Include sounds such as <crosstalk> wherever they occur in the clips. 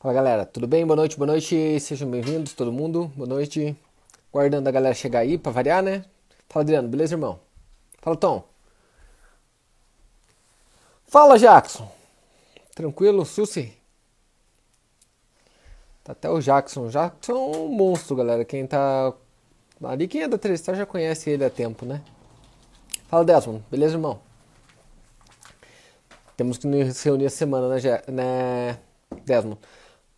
Fala galera, tudo bem? Boa noite, boa noite, sejam bem-vindos todo mundo, boa noite. Guardando a galera chegar aí pra variar, né? Fala Adriano, beleza irmão? Fala Tom. Fala Jackson. Tranquilo, Susi? Tá até o Jackson. Jackson é um monstro, galera. Quem tá ali, quem é da Tristar já conhece ele há tempo, né? Fala Desmond, beleza irmão? Temos que nos reunir a semana, né, né Desmond?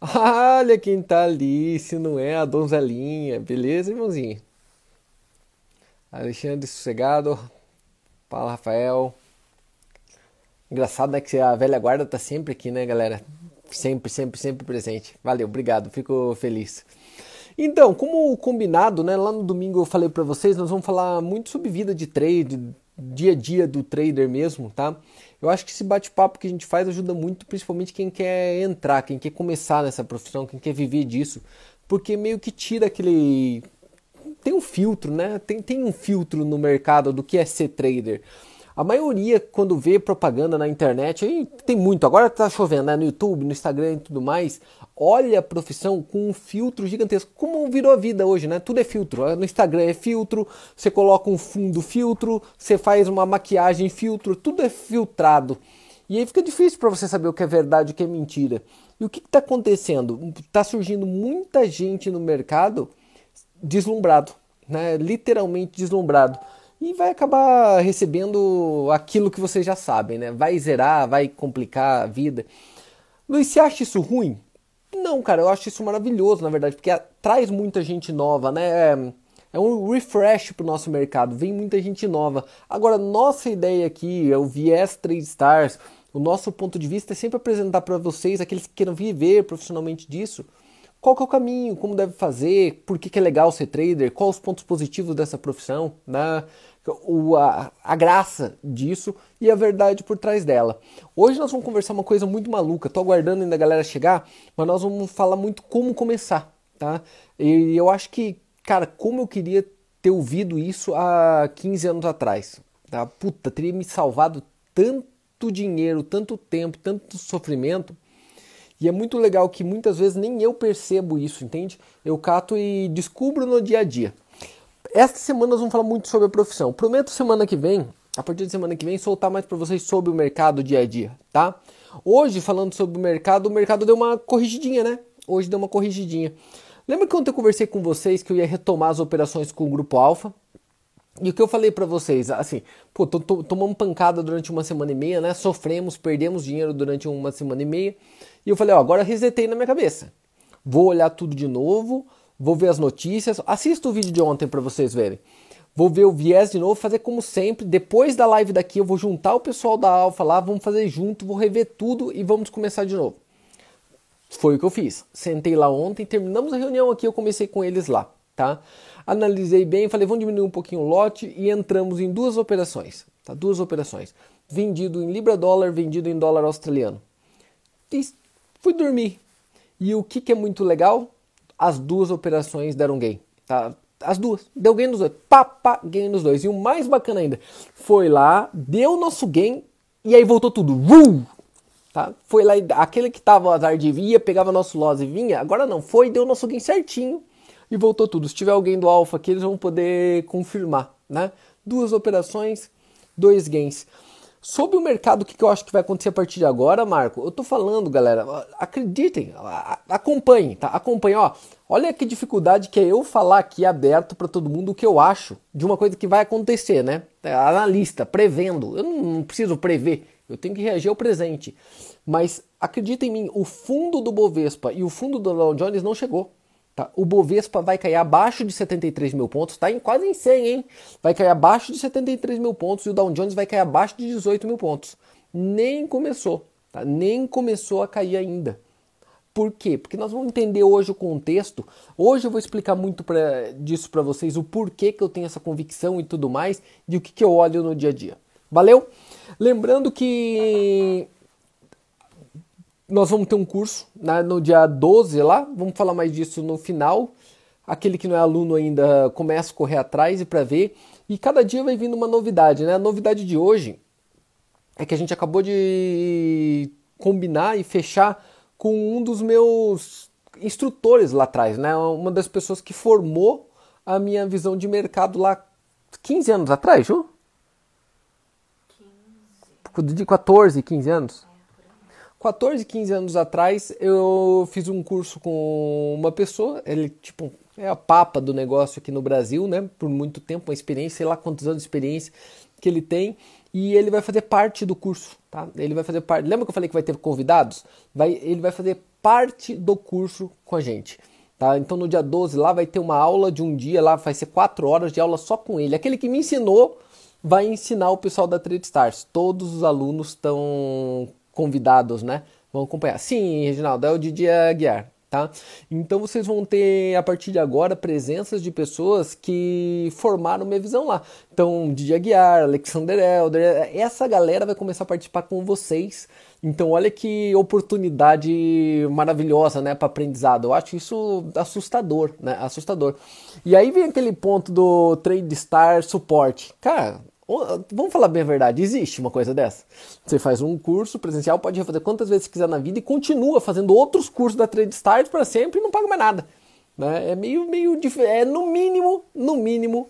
Olha quem tá ali, se não é a donzelinha. Beleza, irmãozinho? Alexandre Sossegado. Fala, Rafael. Engraçado, né? Que a velha guarda tá sempre aqui, né, galera? Sempre, sempre, sempre presente. Valeu, obrigado, fico feliz. Então, como combinado, né? Lá no domingo eu falei para vocês, nós vamos falar muito sobre vida de trade, dia a dia do trader mesmo, tá? Eu acho que esse bate-papo que a gente faz ajuda muito, principalmente quem quer entrar, quem quer começar nessa profissão, quem quer viver disso, porque meio que tira aquele. Tem um filtro, né? Tem, tem um filtro no mercado do que é ser trader. A maioria, quando vê propaganda na internet, aí tem muito, agora tá chovendo, né? No YouTube, no Instagram e tudo mais, olha a profissão com um filtro gigantesco. Como virou a vida hoje, né? Tudo é filtro. No Instagram é filtro, você coloca um fundo filtro, você faz uma maquiagem filtro, tudo é filtrado. E aí fica difícil para você saber o que é verdade e o que é mentira. E o que está acontecendo? Está surgindo muita gente no mercado deslumbrado, né? literalmente deslumbrado e vai acabar recebendo aquilo que vocês já sabem, né? Vai zerar, vai complicar a vida. Luiz, você acha isso ruim? Não, cara, eu acho isso maravilhoso, na verdade, porque traz muita gente nova, né? É um refresh para o nosso mercado, vem muita gente nova. Agora, nossa ideia aqui, é o viés 3 stars, o nosso ponto de vista é sempre apresentar para vocês, aqueles que queiram viver profissionalmente disso, qual que é o caminho, como deve fazer, por que, que é legal ser trader, quais os pontos positivos dessa profissão, né? O, a, a graça disso e a verdade por trás dela. Hoje nós vamos conversar uma coisa muito maluca, tô aguardando ainda a galera chegar, mas nós vamos falar muito como começar, tá? E eu acho que, cara, como eu queria ter ouvido isso há 15 anos atrás, tá? Puta, teria me salvado tanto dinheiro, tanto tempo, tanto sofrimento e é muito legal que muitas vezes nem eu percebo isso, entende? Eu cato e descubro no dia a dia. Esta semana nós vamos falar muito sobre a profissão. Prometo semana que vem, a partir de semana que vem, soltar mais para vocês sobre o mercado dia a dia, tá? Hoje, falando sobre o mercado, o mercado deu uma corrigidinha, né? Hoje deu uma corrigidinha. Lembra que ontem eu conversei com vocês que eu ia retomar as operações com o Grupo Alfa? E o que eu falei para vocês, assim, pô, tomamos pancada durante uma semana e meia, né? Sofremos, perdemos dinheiro durante uma semana e meia. E eu falei, ó, agora resetei na minha cabeça. Vou olhar tudo de novo, vou ver as notícias. Assista o vídeo de ontem para vocês verem. Vou ver o viés de novo, fazer como sempre. Depois da live daqui, eu vou juntar o pessoal da Alfa lá, vamos fazer junto, vou rever tudo e vamos começar de novo. Foi o que eu fiz. Sentei lá ontem, terminamos a reunião aqui, eu comecei com eles lá, tá? analisei bem, falei, vamos diminuir um pouquinho o lote e entramos em duas operações, tá? Duas operações. Vendido em libra dólar, vendido em dólar australiano. E fui dormir. E o que, que é muito legal? As duas operações deram gain, tá? As duas. Deu gain nos dois. Pá, gain nos dois. E o mais bacana ainda, foi lá, deu nosso gain e aí voltou tudo. Vum! Tá? Foi lá, aquele que tava azar de via, pegava nosso loss e vinha. Agora não, foi, deu nosso gain certinho e voltou tudo. Se tiver alguém do Alpha aqui, eles vão poder confirmar, né? Duas operações, dois gains. Sobre o mercado, o que eu acho que vai acontecer a partir de agora, Marco? Eu tô falando, galera, acreditem, acompanhem, tá? Acompanhem, ó. Olha que dificuldade que é eu falar aqui aberto para todo mundo o que eu acho de uma coisa que vai acontecer, né? É, analista, prevendo. Eu não preciso prever, eu tenho que reagir ao presente. Mas acredita em mim, o fundo do Bovespa e o fundo do Dow Jones não chegou. Tá? O Bovespa vai cair abaixo de 73 mil pontos, tá em quase em 100, hein? Vai cair abaixo de 73 mil pontos e o Dow Jones vai cair abaixo de 18 mil pontos. Nem começou, tá? Nem começou a cair ainda. Por quê? Porque nós vamos entender hoje o contexto. Hoje eu vou explicar muito pra, disso para vocês, o porquê que eu tenho essa convicção e tudo mais, e o que, que eu olho no dia a dia. Valeu? Lembrando que nós vamos ter um curso né, no dia 12 lá, vamos falar mais disso no final. Aquele que não é aluno ainda começa a correr atrás e para ver. E cada dia vai vindo uma novidade, né? A novidade de hoje é que a gente acabou de combinar e fechar com um dos meus instrutores lá atrás, né? Uma das pessoas que formou a minha visão de mercado lá 15 anos atrás, Ju? 15. De 14, 15 anos? 14, 15 anos atrás, eu fiz um curso com uma pessoa, ele tipo é a papa do negócio aqui no Brasil, né? Por muito tempo, uma experiência, sei lá quantos anos de experiência que ele tem, e ele vai fazer parte do curso, tá? Ele vai fazer parte. Lembra que eu falei que vai ter convidados? Vai, ele vai fazer parte do curso com a gente. Tá? Então no dia 12 lá vai ter uma aula de um dia, lá vai ser quatro horas de aula só com ele. Aquele que me ensinou vai ensinar o pessoal da Trade Stars. Todos os alunos estão convidados, né? Vão acompanhar. Sim, Reginaldo, é o Didi Aguiar tá? Então vocês vão ter a partir de agora presenças de pessoas que formaram minha visão lá. Então, Didi Aguiar, Alexander Elder, essa galera vai começar a participar com vocês. Então, olha que oportunidade maravilhosa, né, para aprendizado. Eu acho isso assustador, né? Assustador. E aí vem aquele ponto do Trade Star Support. Cara, Vamos falar bem a verdade, existe uma coisa dessa. Você faz um curso presencial, pode refazer quantas vezes quiser na vida e continua fazendo outros cursos da Trade Stars para sempre e não paga mais nada. Né? É meio, meio é no mínimo, no mínimo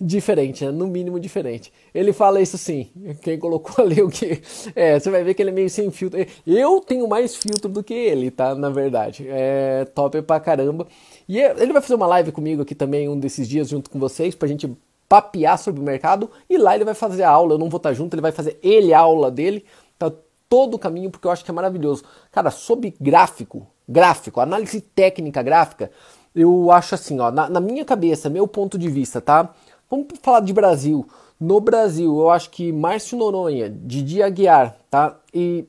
diferente, né? no mínimo diferente. Ele fala isso sim. Quem colocou <laughs> ali o que é, você vai ver que ele é meio sem filtro. Eu tenho mais filtro do que ele, tá? Na verdade, é top pra caramba. E é, ele vai fazer uma live comigo aqui também um desses dias junto com vocês pra gente papear sobre o mercado e lá ele vai fazer a aula, eu não vou estar junto, ele vai fazer ele a aula dele, tá todo o caminho porque eu acho que é maravilhoso. Cara, sobre gráfico, gráfico, análise técnica gráfica, eu acho assim, ó, na, na minha cabeça, meu ponto de vista, tá? Vamos falar de Brasil. No Brasil, eu acho que Márcio Noronha, Didi Aguiar, tá? E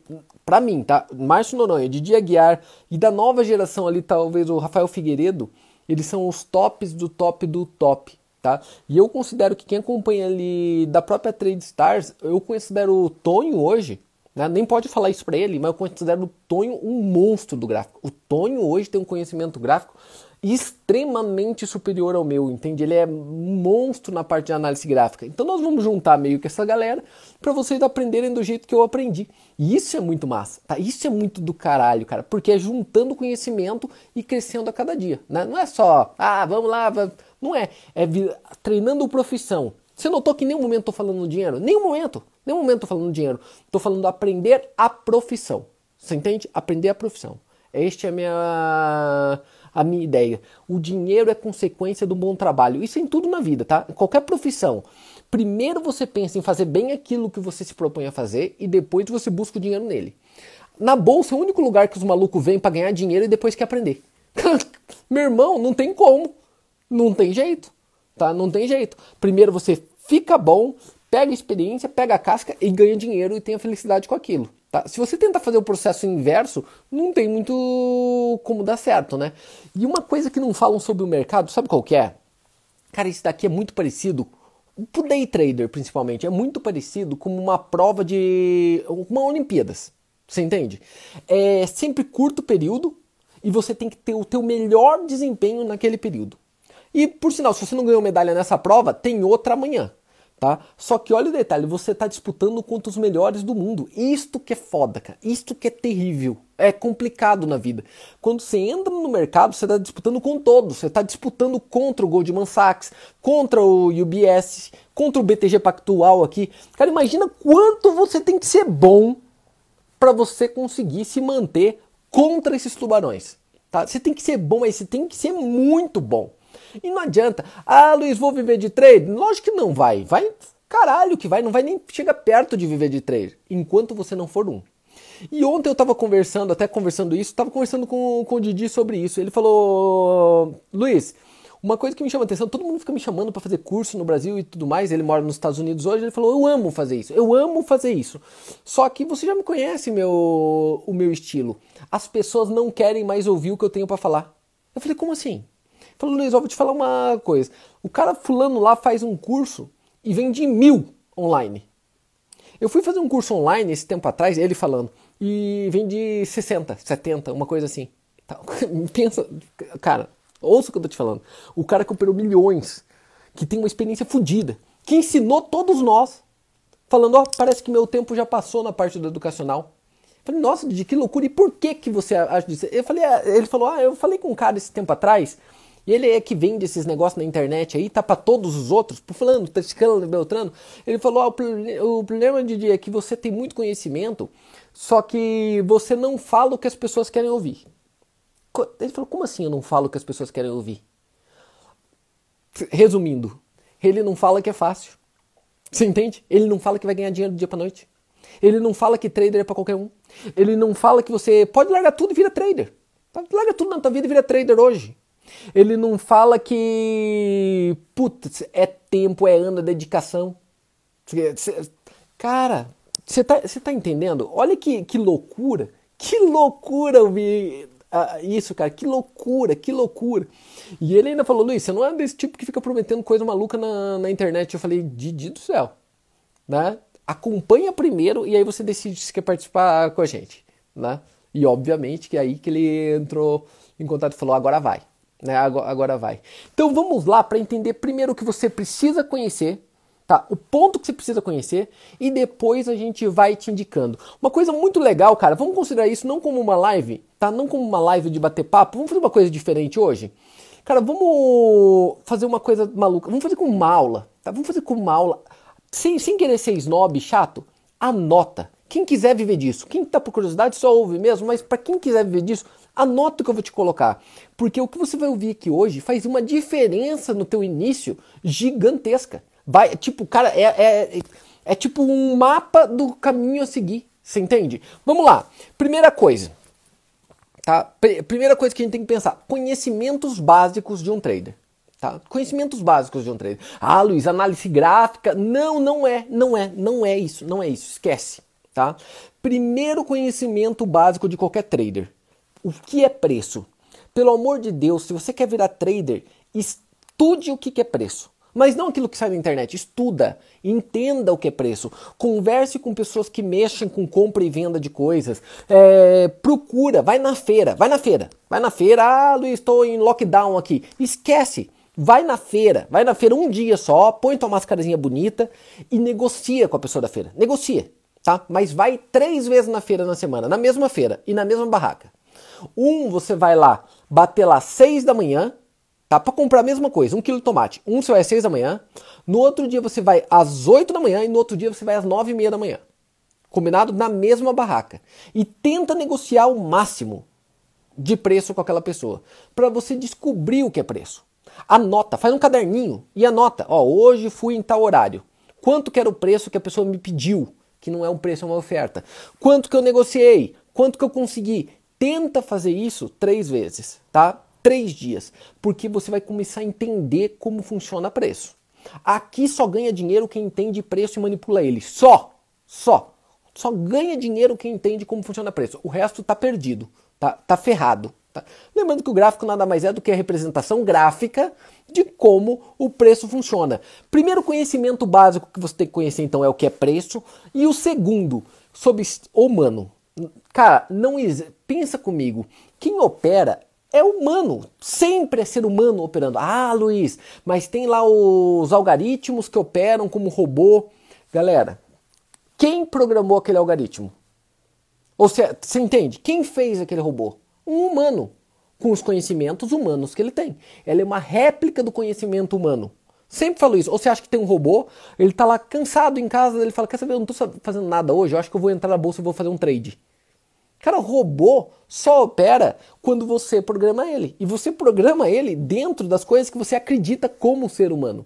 para mim, tá? Márcio Noronha, Didi Aguiar e da nova geração ali, talvez o Rafael Figueiredo, eles são os tops do top do top tá? E eu considero que quem acompanha ali da própria Trade Stars, eu considero o Tonho hoje, né? nem pode falar isso para ele, mas eu considero o Tonho um monstro do gráfico. O Tonho hoje tem um conhecimento gráfico extremamente superior ao meu, entende? Ele é um monstro na parte de análise gráfica. Então nós vamos juntar meio que essa galera para vocês aprenderem do jeito que eu aprendi. E isso é muito massa, tá? Isso é muito do caralho, cara, porque é juntando conhecimento e crescendo a cada dia, né? Não é só, ah, vamos lá, não é, é treinando profissão. Você notou que em nenhum momento estou falando dinheiro? Nenhum momento, nenhum momento estou falando dinheiro. Estou falando aprender a profissão. Você entende? Aprender a profissão. Esta é a minha a minha ideia. O dinheiro é consequência do bom trabalho. Isso é em tudo na vida, tá? Em qualquer profissão. Primeiro você pensa em fazer bem aquilo que você se propõe a fazer e depois você busca o dinheiro nele. Na bolsa é o único lugar que os malucos vêm para ganhar dinheiro e depois quer aprender. <laughs> Meu irmão, não tem como. Não tem jeito, tá? Não tem jeito. Primeiro você fica bom, pega experiência, pega a casca e ganha dinheiro e tenha felicidade com aquilo. Tá? Se você tenta fazer o processo inverso, não tem muito como dar certo, né? E uma coisa que não falam sobre o mercado, sabe qual que é? Cara, isso daqui é muito parecido, pro day trader principalmente, é muito parecido com uma prova de uma Olimpíadas. Você entende? É sempre curto período e você tem que ter o teu melhor desempenho naquele período. E por sinal, se você não ganhou medalha nessa prova, tem outra amanhã tá? Só que olha o detalhe, você está disputando contra os melhores do mundo. Isto que é foda, cara. Isto que é terrível. É complicado na vida. Quando você entra no mercado, você está disputando com todos. Você está disputando contra o Goldman Sachs, contra o UBS, contra o BTG Pactual aqui. Cara, imagina quanto você tem que ser bom para você conseguir se manter contra esses tubarões. Tá? Você tem que ser bom, mas você tem que ser muito bom. E não adianta. Ah, Luiz, vou viver de trade? Lógico que não vai. Vai caralho que vai, não vai nem chegar perto de viver de trade, enquanto você não for um. E ontem eu estava conversando, até conversando isso, estava conversando com, com o Didi sobre isso. Ele falou: Luiz, uma coisa que me chama atenção, todo mundo fica me chamando para fazer curso no Brasil e tudo mais. Ele mora nos Estados Unidos hoje. Ele falou: Eu amo fazer isso, eu amo fazer isso. Só que você já me conhece meu, o meu estilo. As pessoas não querem mais ouvir o que eu tenho para falar. Eu falei: Como assim? Falou, Luiz, eu vou te falar uma coisa. O cara fulano lá faz um curso e vende mil online. Eu fui fazer um curso online esse tempo atrás, ele falando, e vende 60, 70, uma coisa assim. Tá, <laughs> pensa, cara, ouça o que eu tô te falando. O cara que operou milhões, que tem uma experiência fodida, que ensinou todos nós, falando, ó, oh, parece que meu tempo já passou na parte do educacional. falei, nossa, de que loucura, e por que que você acha disso? Eu falei, ah, ele falou, ah, eu falei com um cara esse tempo atrás, e ele é que vende esses negócios na internet aí, tá para todos os outros, pro fulano, tá beltrano. Ele falou, ah, o, o problema de é que você tem muito conhecimento, só que você não fala o que as pessoas querem ouvir. Ele falou, como assim eu não falo o que as pessoas querem ouvir? Resumindo, ele não fala que é fácil. Você entende? Ele não fala que vai ganhar dinheiro do dia para noite. Ele não fala que trader é para qualquer um. Ele não fala que você pode largar tudo e vira trader. Larga tudo na tua vida e vira trader hoje. Ele não fala que putz, é tempo, é ano, é dedicação. Cara, você tá, tá entendendo? Olha que, que loucura. Que loucura ouvir ah, isso, cara. Que loucura, que loucura. E ele ainda falou, Luiz, você não é desse tipo que fica prometendo coisa maluca na, na internet. Eu falei, Didi do céu. Né? Acompanha primeiro e aí você decide se quer participar com a gente. Né? E obviamente que é aí que ele entrou em contato e falou, agora vai. Né? Agora, vai. Então vamos lá para entender primeiro o que você precisa conhecer Tá? O ponto que você precisa conhecer e depois a gente vai te indicando. Uma coisa muito legal, cara, vamos considerar isso não como uma live, tá? Não como uma live de bater papo. Vamos fazer uma coisa diferente hoje? Cara, vamos fazer uma coisa maluca. Vamos fazer com uma aula, tá? Vamos fazer com uma aula. Sem, sem querer ser snob, chato, anota. Quem quiser viver disso, quem tá por curiosidade só ouve mesmo, mas para quem quiser viver disso, anota o que eu vou te colocar. Porque o que você vai ouvir aqui hoje faz uma diferença no teu início gigantesca. Vai, tipo, cara, é, é, é tipo um mapa do caminho a seguir. Você entende? Vamos lá. Primeira coisa. Tá? Primeira coisa que a gente tem que pensar: conhecimentos básicos de um trader. Tá? Conhecimentos básicos de um trader. Ah, Luiz, análise gráfica. Não, não é, não é, não é isso, não é isso. Esquece. Tá? Primeiro conhecimento básico de qualquer trader. O que é preço? Pelo amor de Deus, se você quer virar trader, estude o que é preço. Mas não aquilo que sai da internet. Estuda, entenda o que é preço. Converse com pessoas que mexem com compra e venda de coisas. É, procura, vai na feira, vai na feira. Vai na feira, ah, Luiz, estou em lockdown aqui. Esquece. Vai na feira, vai na feira um dia só, põe tua mascarazinha bonita e negocia com a pessoa da feira. Negocia, tá? Mas vai três vezes na feira na semana, na mesma feira e na mesma barraca. Um, você vai lá, bater lá seis da manhã, Tá? Para comprar a mesma coisa, um quilo de tomate. Um você vai às 6 da manhã, no outro dia você vai às 8 da manhã e no outro dia você vai às 9 e meia da manhã. Combinado na mesma barraca. E tenta negociar o máximo de preço com aquela pessoa. para você descobrir o que é preço. Anota, faz um caderninho e anota. Ó, hoje fui em tal horário. Quanto que era o preço que a pessoa me pediu? Que não é um preço, é uma oferta. Quanto que eu negociei? Quanto que eu consegui? Tenta fazer isso três vezes, tá? três dias, porque você vai começar a entender como funciona preço. Aqui só ganha dinheiro quem entende preço e manipula ele. Só, só. Só ganha dinheiro quem entende como funciona preço. O resto tá perdido, tá, tá ferrado. Tá? Lembrando que o gráfico nada mais é do que a representação gráfica de como o preço funciona. Primeiro conhecimento básico que você tem que conhecer então é o que é preço e o segundo sobre humano. Cara, não pensa comigo. Quem opera é humano, sempre é ser humano operando. Ah, Luiz, mas tem lá os algoritmos que operam como robô. Galera, quem programou aquele algoritmo? Ou seja, você entende? Quem fez aquele robô? Um humano, com os conhecimentos humanos que ele tem. Ela é uma réplica do conhecimento humano. Sempre falo isso. Ou você acha que tem um robô, ele tá lá cansado em casa, ele fala: Quer saber, eu não tô fazendo nada hoje, eu acho que eu vou entrar na bolsa e vou fazer um trade. Cara, robô só opera quando você programa ele. E você programa ele dentro das coisas que você acredita como ser humano.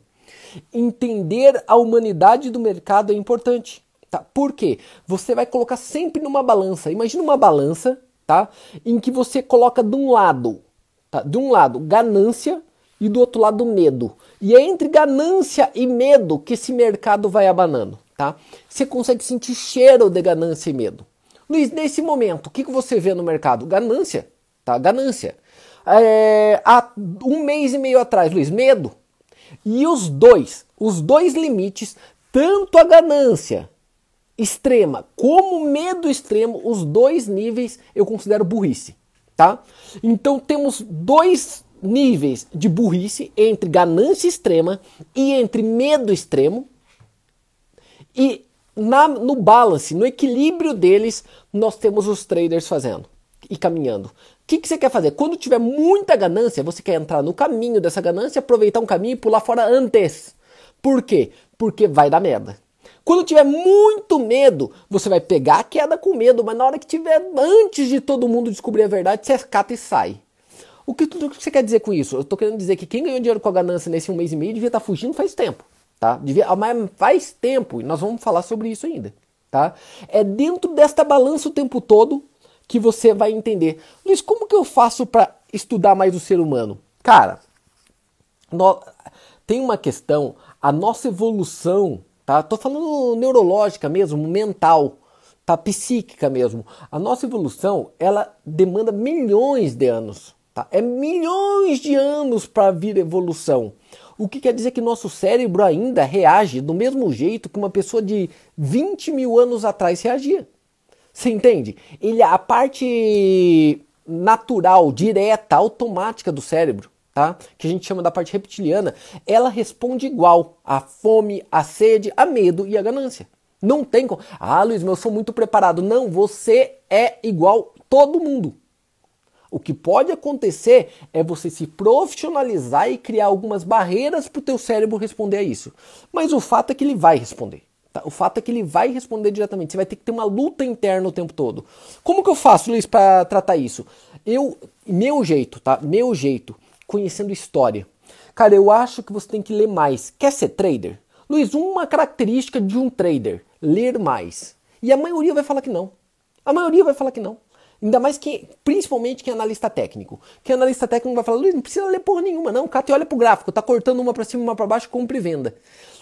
Entender a humanidade do mercado é importante. Tá? Por quê? Você vai colocar sempre numa balança. Imagina uma balança tá? em que você coloca de um lado, tá? de um lado, ganância e do outro lado, medo. E é entre ganância e medo que esse mercado vai abanando. Tá? Você consegue sentir cheiro de ganância e medo. Luiz, nesse momento, o que, que você vê no mercado? Ganância, tá? Ganância. É, há um mês e meio atrás, Luiz, medo. E os dois, os dois limites, tanto a ganância extrema como o medo extremo, os dois níveis eu considero burrice, tá? Então temos dois níveis de burrice entre ganância extrema e entre medo extremo. E na, no balance, no equilíbrio deles, nós temos os traders fazendo e caminhando. O que, que você quer fazer? Quando tiver muita ganância, você quer entrar no caminho dessa ganância, aproveitar um caminho e pular fora antes. Por quê? Porque vai dar merda. Quando tiver muito medo, você vai pegar a queda com medo, mas na hora que tiver, antes de todo mundo descobrir a verdade, você cata e sai. O que, o que você quer dizer com isso? Eu estou querendo dizer que quem ganhou dinheiro com a ganância nesse um mês e meio devia estar tá fugindo faz tempo. Tá? Devia, mas faz tempo, e nós vamos falar sobre isso ainda. Tá? É dentro desta balança o tempo todo que você vai entender. Luiz, como que eu faço para estudar mais o ser humano? Cara, no, tem uma questão, a nossa evolução tá? Tô falando neurológica mesmo, mental, tá? Psíquica mesmo. A nossa evolução, ela demanda milhões de anos, tá? É milhões de anos para vir evolução. O que quer dizer que nosso cérebro ainda reage do mesmo jeito que uma pessoa de 20 mil anos atrás reagia. Você entende? Ele a parte natural, direta, automática do cérebro tá? Que a gente chama da parte reptiliana, ela responde igual à fome, à sede, a medo e à ganância. Não tem como. Ah, Luiz, mas eu sou muito preparado. Não, você é igual todo mundo. O que pode acontecer é você se profissionalizar e criar algumas barreiras para o teu cérebro responder a isso. Mas o fato é que ele vai responder. Tá? O fato é que ele vai responder diretamente. Você vai ter que ter uma luta interna o tempo todo. Como que eu faço, Luiz, para tratar isso? Eu, meu jeito, tá? Meu jeito conhecendo história. Cara, eu acho que você tem que ler mais. Quer ser trader? Luiz, uma característica de um trader: ler mais. E a maioria vai falar que não. A maioria vai falar que não. Ainda mais que, principalmente quem é analista técnico. Quem é analista técnico vai falar, Luiz, não precisa ler porra nenhuma, não. O cara te olha pro gráfico, tá cortando uma para cima, uma para baixo, compra e venda.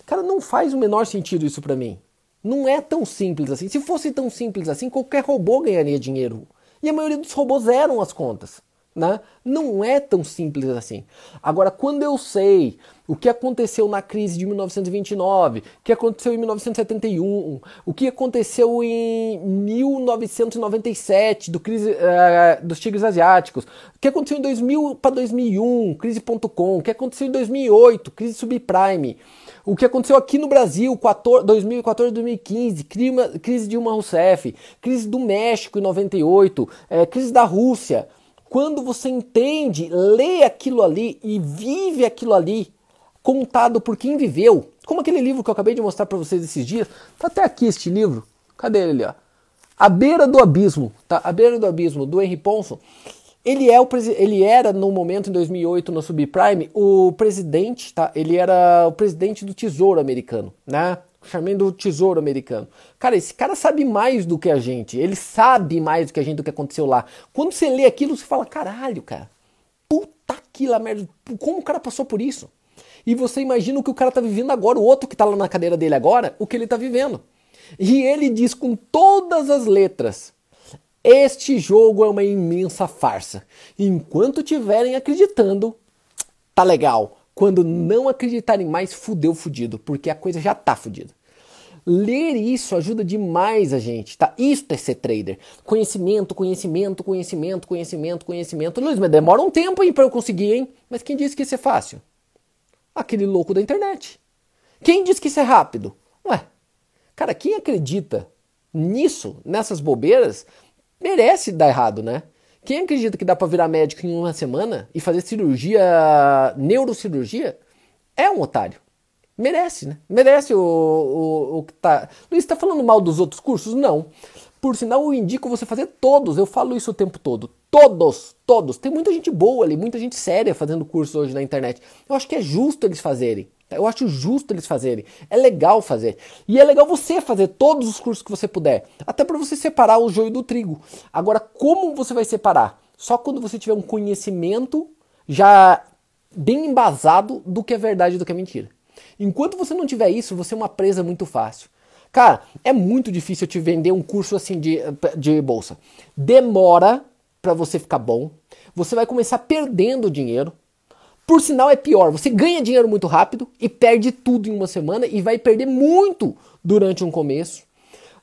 Cara, não faz o menor sentido isso para mim. Não é tão simples assim. Se fosse tão simples assim, qualquer robô ganharia dinheiro. E a maioria dos robôs eram as contas. Né? Não é tão simples assim. Agora, quando eu sei o que aconteceu na crise de 1929, o que aconteceu em 1971, o que aconteceu em 1997 do crise uh, dos tigres asiáticos, o que aconteceu em 2000 para 2001, crise.com, o que aconteceu em 2008, crise subprime, o que aconteceu aqui no Brasil, 2014, 2015, crise Dilma Rousseff, crise do México em 98, é, crise da Rússia. Quando você entende, lê aquilo ali e vive aquilo ali, contado por quem viveu, como aquele livro que eu acabei de mostrar para vocês esses dias, tá até aqui este livro. Cadê ele, ó? A beira do abismo, tá? A beira do abismo do Henry Ponson. Ele, é o, ele era no momento em 2008 no subprime o presidente, tá? Ele era o presidente do Tesouro americano, né? Chamando do Tesouro Americano. Cara, esse cara sabe mais do que a gente. Ele sabe mais do que a gente do que aconteceu lá. Quando você lê aquilo, você fala: caralho, cara. Puta que lá merda. Como o cara passou por isso? E você imagina o que o cara tá vivendo agora, o outro que tá lá na cadeira dele agora, o que ele tá vivendo. E ele diz com todas as letras: Este jogo é uma imensa farsa. Enquanto tiverem acreditando, tá legal. Quando não acreditarem mais, fudeu fudido, porque a coisa já tá fudida. Ler isso ajuda demais a gente, tá? Isso é ser trader. Conhecimento, conhecimento, conhecimento, conhecimento, conhecimento. Luiz, mas demora um tempo aí para eu conseguir, hein? Mas quem disse que isso é fácil? Aquele louco da internet. Quem disse que isso é rápido? Ué, cara, quem acredita nisso, nessas bobeiras, merece dar errado, né? Quem acredita que dá para virar médico em uma semana e fazer cirurgia, neurocirurgia, é um otário. Merece, né? Merece o, o, o que tá. Luiz, está falando mal dos outros cursos? Não. Por sinal, eu indico você fazer todos. Eu falo isso o tempo todo. Todos, todos. Tem muita gente boa ali, muita gente séria fazendo curso hoje na internet. Eu acho que é justo eles fazerem. Eu acho justo eles fazerem. É legal fazer. E é legal você fazer todos os cursos que você puder. Até para você separar o joio do trigo. Agora, como você vai separar? Só quando você tiver um conhecimento já bem embasado do que é verdade e do que é mentira. Enquanto você não tiver isso, você é uma presa muito fácil. Cara, é muito difícil eu te vender um curso assim de, de bolsa. Demora para você ficar bom. Você vai começar perdendo dinheiro. Por sinal, é pior. Você ganha dinheiro muito rápido e perde tudo em uma semana e vai perder muito durante um começo.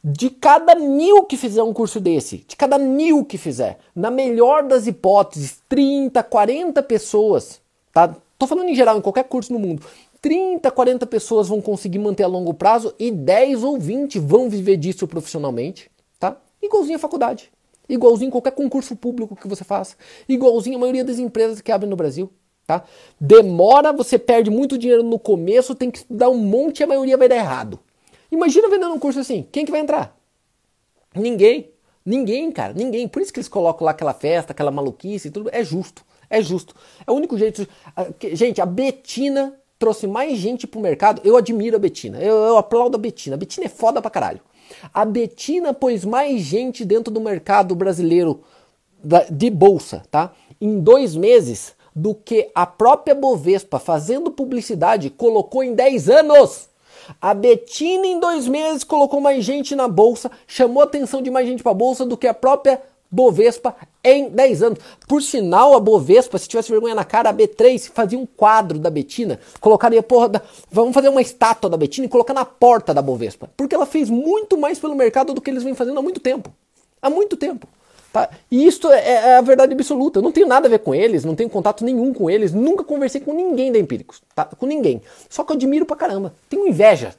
De cada mil que fizer um curso desse, de cada mil que fizer, na melhor das hipóteses, 30, 40 pessoas, tá? Tô falando em geral, em qualquer curso no mundo. 30, 40 pessoas vão conseguir manter a longo prazo e 10 ou 20 vão viver disso profissionalmente, tá? Igualzinho a faculdade, igualzinho qualquer concurso público que você faça, igualzinho a maioria das empresas que abrem no Brasil, tá? Demora, você perde muito dinheiro no começo, tem que estudar um monte e a maioria vai dar errado. Imagina vendendo um curso assim, quem que vai entrar? Ninguém. Ninguém, cara, ninguém. Por isso que eles colocam lá aquela festa, aquela maluquice e tudo. É justo. É justo. É o único jeito. Gente, a Betina trouxe mais gente pro mercado. Eu admiro a Betina. Eu, eu aplaudo a Betina. A Betina é foda pra caralho. A Betina pôs mais gente dentro do mercado brasileiro de bolsa, tá? Em dois meses do que a própria Bovespa fazendo publicidade colocou em 10 anos. A Betina em dois meses colocou mais gente na bolsa, chamou a atenção de mais gente para a bolsa do que a própria Bovespa em 10 anos. Por sinal, a Bovespa, se tivesse vergonha na cara, a B3 fazia um quadro da Betina, colocaria, porra, da, vamos fazer uma estátua da Betina e colocar na porta da Bovespa. Porque ela fez muito mais pelo mercado do que eles vêm fazendo há muito tempo. Há muito tempo. Tá? E isso é, é, a verdade absoluta. Eu não tenho nada a ver com eles, não tenho contato nenhum com eles, nunca conversei com ninguém da Empíricos. Tá? Com ninguém. Só que eu admiro pra caramba. Tenho inveja.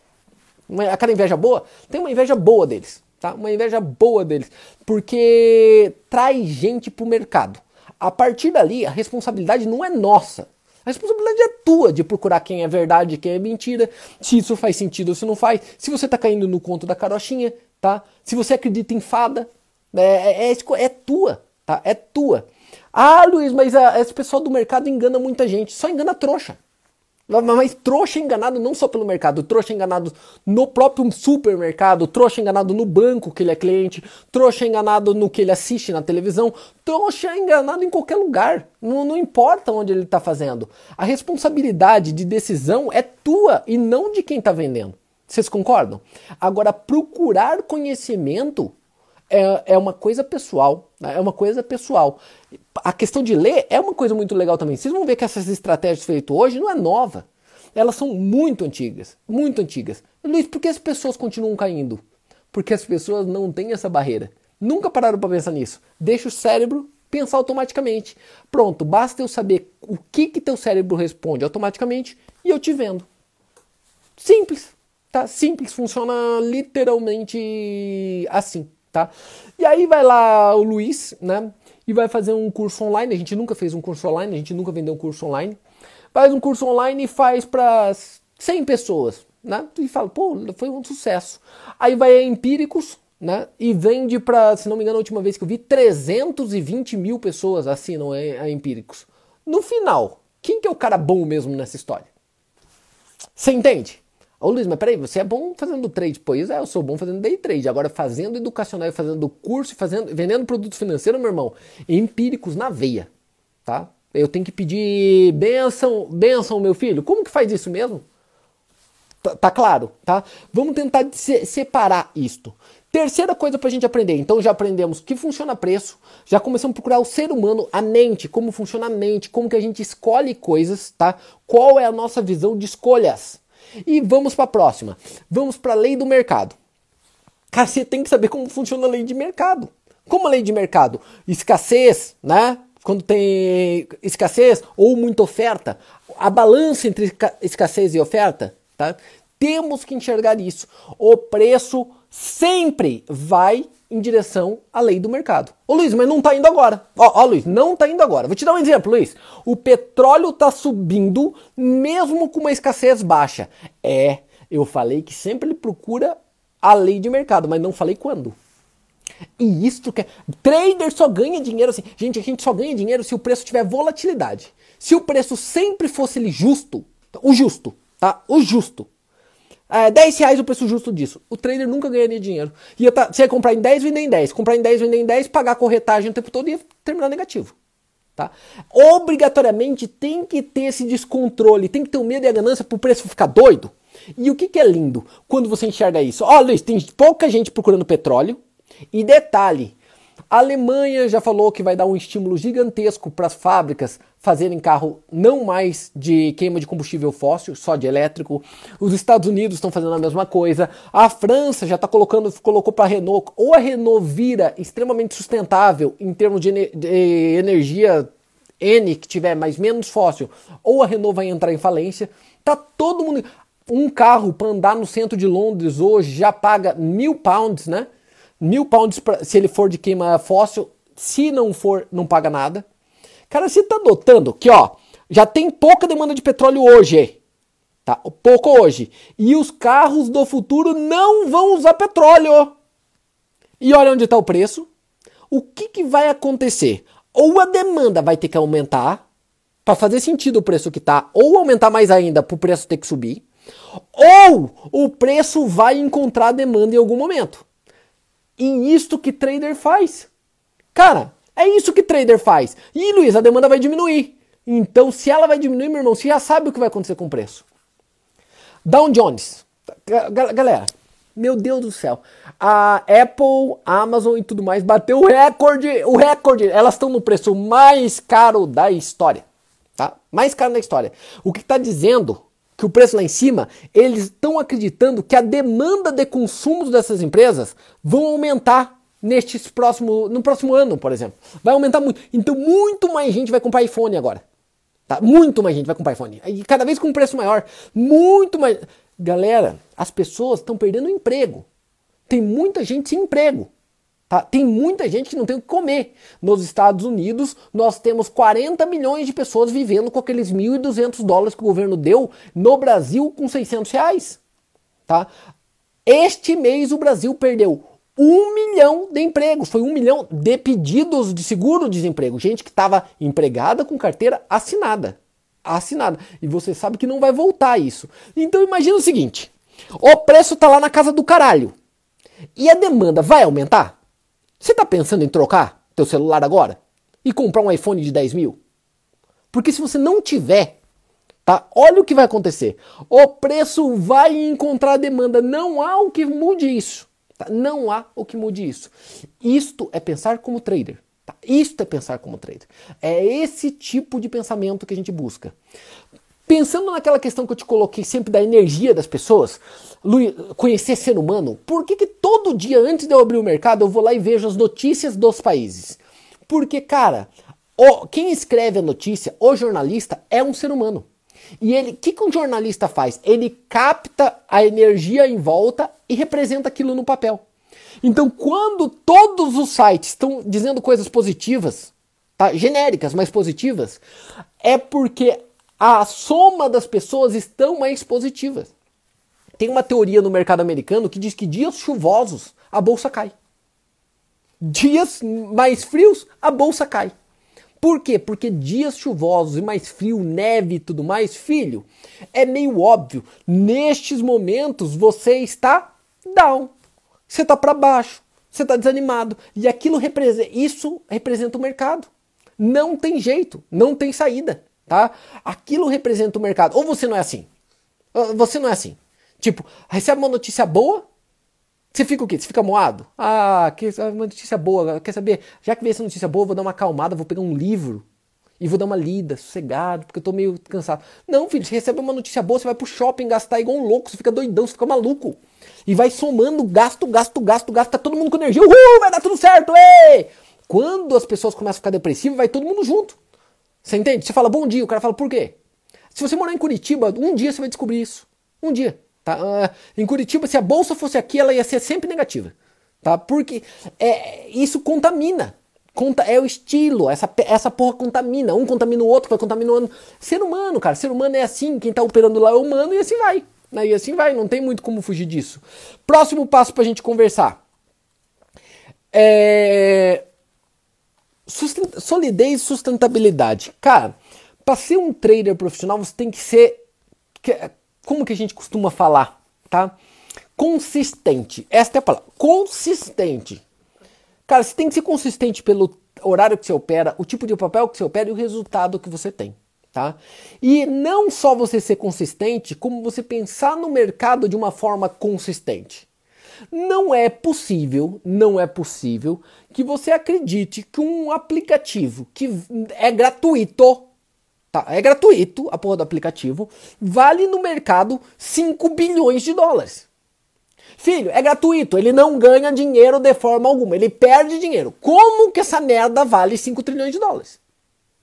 Aquela inveja boa? Tem uma inveja boa deles tá? Uma inveja boa deles, porque traz gente pro mercado. A partir dali, a responsabilidade não é nossa. A responsabilidade é tua de procurar quem é verdade e quem é mentira, se isso faz sentido ou se não faz, se você tá caindo no conto da carochinha, tá? Se você acredita em fada, é, é, é, é tua, tá? É tua. Ah, Luiz, mas a, esse pessoal do mercado engana muita gente. Só engana trouxa. Mas trouxa enganado não só pelo mercado, trouxa enganado no próprio supermercado, trouxa enganado no banco que ele é cliente, trouxa enganado no que ele assiste na televisão, trouxa enganado em qualquer lugar. Não, não importa onde ele está fazendo. A responsabilidade de decisão é tua e não de quem está vendendo. Vocês concordam? Agora, procurar conhecimento é, é uma coisa pessoal. Né? É uma coisa pessoal. A questão de ler é uma coisa muito legal também. Vocês vão ver que essas estratégias feitas hoje não é nova. Elas são muito antigas. Muito antigas. Luiz, por que as pessoas continuam caindo? Porque as pessoas não têm essa barreira. Nunca pararam para pensar nisso. Deixa o cérebro pensar automaticamente. Pronto, basta eu saber o que que teu cérebro responde automaticamente e eu te vendo. Simples, tá? Simples, funciona literalmente assim tá? E aí vai lá o Luiz, né? E vai fazer um curso online. A gente nunca fez um curso online, a gente nunca vendeu um curso online. Faz um curso online e faz para 100 pessoas, né? E fala, pô, foi um sucesso. Aí vai a Empíricos, né? E vende para, se não me engano, a última vez que eu vi, 320 mil pessoas assinam a Empíricos. No final, quem que é o cara bom mesmo nessa história? Você entende? Ô Luiz, mas peraí, você é bom fazendo trade? Pois é, eu sou bom fazendo day trade. Agora, fazendo educacional, fazendo curso, fazendo, vendendo produto financeiro, meu irmão, empíricos na veia, tá? Eu tenho que pedir benção, benção, meu filho. Como que faz isso mesmo? Tá, tá claro, tá? Vamos tentar se, separar isto. Terceira coisa para a gente aprender. Então já aprendemos que funciona preço, já começamos a procurar o ser humano, a mente, como funciona a mente, como que a gente escolhe coisas, tá? Qual é a nossa visão de escolhas, e vamos para a próxima. Vamos para a lei do mercado. Cara, você tem que saber como funciona a lei de mercado. Como a lei de mercado? Escassez, né? Quando tem escassez ou muita oferta, a balança entre escassez e oferta, tá? Temos que enxergar isso. O preço sempre vai em direção à lei do mercado. Ô Luiz, mas não está indo agora. Ó, ó, Luiz, não está indo agora. Vou te dar um exemplo, Luiz. O petróleo está subindo mesmo com uma escassez baixa. É, eu falei que sempre ele procura a lei de mercado, mas não falei quando. E isso que é. Trader só ganha dinheiro assim. Gente, a gente só ganha dinheiro se o preço tiver volatilidade. Se o preço sempre fosse ele justo, o justo, tá? O justo é, 10 reais o preço justo disso. O trader nunca ganharia dinheiro. Ia tá, você ia comprar em 10, vender em 10. Comprar em 10, vender em 10, pagar a corretagem o tempo todo e ia terminar negativo. Tá? Obrigatoriamente tem que ter esse descontrole, tem que ter o medo e a ganância para o preço ficar doido. E o que, que é lindo quando você enxerga isso? Oh, Luiz, tem pouca gente procurando petróleo. E detalhe, a Alemanha já falou que vai dar um estímulo gigantesco para as fábricas fazerem carro não mais de queima de combustível fóssil, só de elétrico. Os Estados Unidos estão fazendo a mesma coisa. A França já está colocando, colocou para a Renault, ou a Renault vira extremamente sustentável em termos de, de energia N que tiver mais menos fóssil, ou a Renault vai entrar em falência. Tá todo mundo. Um carro para andar no centro de Londres hoje já paga mil pounds, né? Mil pounds pra, se ele for de queima fóssil. Se não for, não paga nada. Cara, você tá notando que, ó, já tem pouca demanda de petróleo hoje. Tá? Pouco hoje. E os carros do futuro não vão usar petróleo. E olha onde está o preço. O que, que vai acontecer? Ou a demanda vai ter que aumentar para fazer sentido o preço que está, ou aumentar mais ainda para o preço ter que subir, ou o preço vai encontrar demanda em algum momento. E isso que trader faz. Cara, é isso que trader faz. E Luiz, a demanda vai diminuir. Então, se ela vai diminuir, meu irmão, você já sabe o que vai acontecer com o preço. Dow Jones. Galera, meu Deus do céu. A Apple, Amazon e tudo mais bateu o recorde, o recorde. Elas estão no preço mais caro da história, tá? Mais caro da história. O que está dizendo que o preço lá em cima, eles estão acreditando que a demanda de consumo dessas empresas vão aumentar nestes próximo, no próximo ano, por exemplo. Vai aumentar muito. Então muito mais gente vai comprar iPhone agora. Tá? Muito mais gente vai comprar iPhone. E cada vez com um preço maior. Muito mais. Galera, as pessoas estão perdendo o emprego. Tem muita gente sem emprego. Tá? Tem muita gente que não tem o que comer. Nos Estados Unidos, nós temos 40 milhões de pessoas vivendo com aqueles 1.200 dólares que o governo deu. No Brasil, com 600 reais. Tá? Este mês, o Brasil perdeu um milhão de empregos. Foi um milhão de pedidos de seguro-desemprego. Gente que estava empregada com carteira assinada. Assinada. E você sabe que não vai voltar isso. Então imagina o seguinte: o preço está lá na casa do caralho. E a demanda vai aumentar? Você está pensando em trocar teu celular agora? E comprar um iPhone de 10 mil? Porque se você não tiver, tá? Olha o que vai acontecer. O preço vai encontrar demanda. Não há o que mude isso. Tá? Não há o que mude isso. Isto é pensar como trader. Tá? Isto é pensar como trader. É esse tipo de pensamento que a gente busca. Pensando naquela questão que eu te coloquei sempre da energia das pessoas, conhecer ser humano, por que, que todo dia antes de eu abrir o mercado eu vou lá e vejo as notícias dos países? Porque, cara, o, quem escreve a notícia, o jornalista, é um ser humano. E ele, o que, que um jornalista faz? Ele capta a energia em volta e representa aquilo no papel. Então, quando todos os sites estão dizendo coisas positivas, tá? genéricas, mas positivas, é porque a soma das pessoas estão mais positivas. Tem uma teoria no mercado americano que diz que dias chuvosos a bolsa cai. Dias mais frios, a bolsa cai. Por quê? Porque dias chuvosos e mais frio, neve e tudo mais, filho, é meio óbvio. Nestes momentos você está down. Você está para baixo. Você está desanimado. E aquilo representa, isso representa o mercado. Não tem jeito, não tem saída, tá? Aquilo representa o mercado. Ou você não é assim. Você não é assim. Tipo, recebe uma notícia boa, você fica o quê? Você fica moado? Ah, que uma notícia boa. Quer saber? Já que veio essa notícia boa, vou dar uma acalmada, vou pegar um livro e vou dar uma lida, sossegado, porque eu tô meio cansado. Não, filho, você recebe uma notícia boa, você vai pro shopping gastar igual um louco, você fica doidão, você fica maluco. E vai somando gasto, gasto, gasto, gasto, tá todo mundo com energia. Uhul, vai dar tudo certo, ei! Quando as pessoas começam a ficar depressivas, vai todo mundo junto. Você entende? Você fala bom dia, o cara fala por quê? Se você morar em Curitiba, um dia você vai descobrir isso. Um dia. Tá? Uh, em Curitiba, se a bolsa fosse aqui, ela ia ser sempre negativa. Tá? Porque é, isso contamina. Conta, é o estilo, essa, essa porra contamina. Um contamina o outro, vai contaminando. Ser humano, cara. Ser humano é assim. Quem tá operando lá é humano e assim vai. Né? E assim vai, não tem muito como fugir disso. Próximo passo pra gente conversar. É... Sustent... Solidez e sustentabilidade. Cara, para ser um trader profissional, você tem que ser como que a gente costuma falar, tá? Consistente. Esta é a palavra. Consistente. Cara, você tem que ser consistente pelo horário que você opera, o tipo de papel que você opera e o resultado que você tem. Tá? E não só você ser consistente, como você pensar no mercado de uma forma consistente. Não é possível, não é possível que você acredite que um aplicativo que é gratuito Tá, é gratuito a porra do aplicativo, vale no mercado 5 bilhões de dólares. Filho, é gratuito, ele não ganha dinheiro de forma alguma, ele perde dinheiro. Como que essa merda vale 5 trilhões de dólares?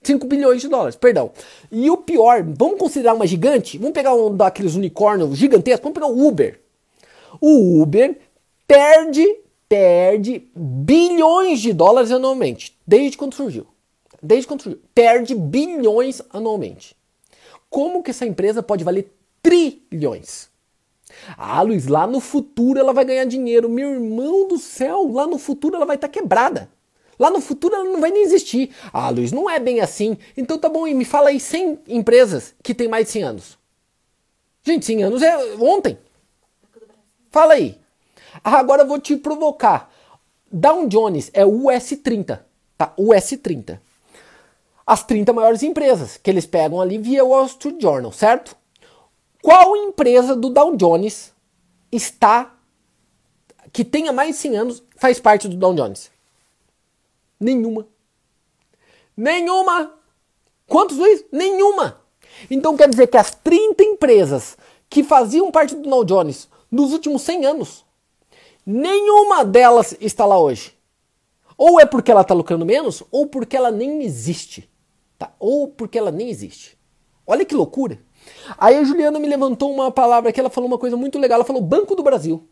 5 bilhões de dólares, perdão. E o pior, vamos considerar uma gigante? Vamos pegar um daqueles unicórnios gigantescos, vamos pegar o Uber. O Uber perde, perde bilhões de dólares anualmente, desde quando surgiu. Desde quando surgiu. Perde bilhões anualmente. Como que essa empresa pode valer trilhões? Ah, Luiz, lá no futuro ela vai ganhar dinheiro. Meu irmão do céu, lá no futuro ela vai estar tá quebrada. Lá no futuro ela não vai nem existir. Ah, Luiz, não é bem assim. Então tá bom, e me fala aí 100 empresas que tem mais de 100 anos. Gente, 100 anos é ontem. Fala aí. Ah, agora eu vou te provocar. Dow Jones é o US30, tá? US30. As 30 maiores empresas que eles pegam ali via Wall Street Journal, certo? Qual empresa do Dow Jones está que tenha mais de 100 anos faz parte do Dow Jones? Nenhuma. Nenhuma. Quantos Luiz? Nenhuma. Então quer dizer que as 30 empresas que faziam parte do Dow Jones nos últimos 100 anos, nenhuma delas está lá hoje. Ou é porque ela está lucrando menos, ou porque ela nem existe. Tá? Ou porque ela nem existe. Olha que loucura. Aí a Juliana me levantou uma palavra que ela falou uma coisa muito legal. Ela falou Banco do Brasil.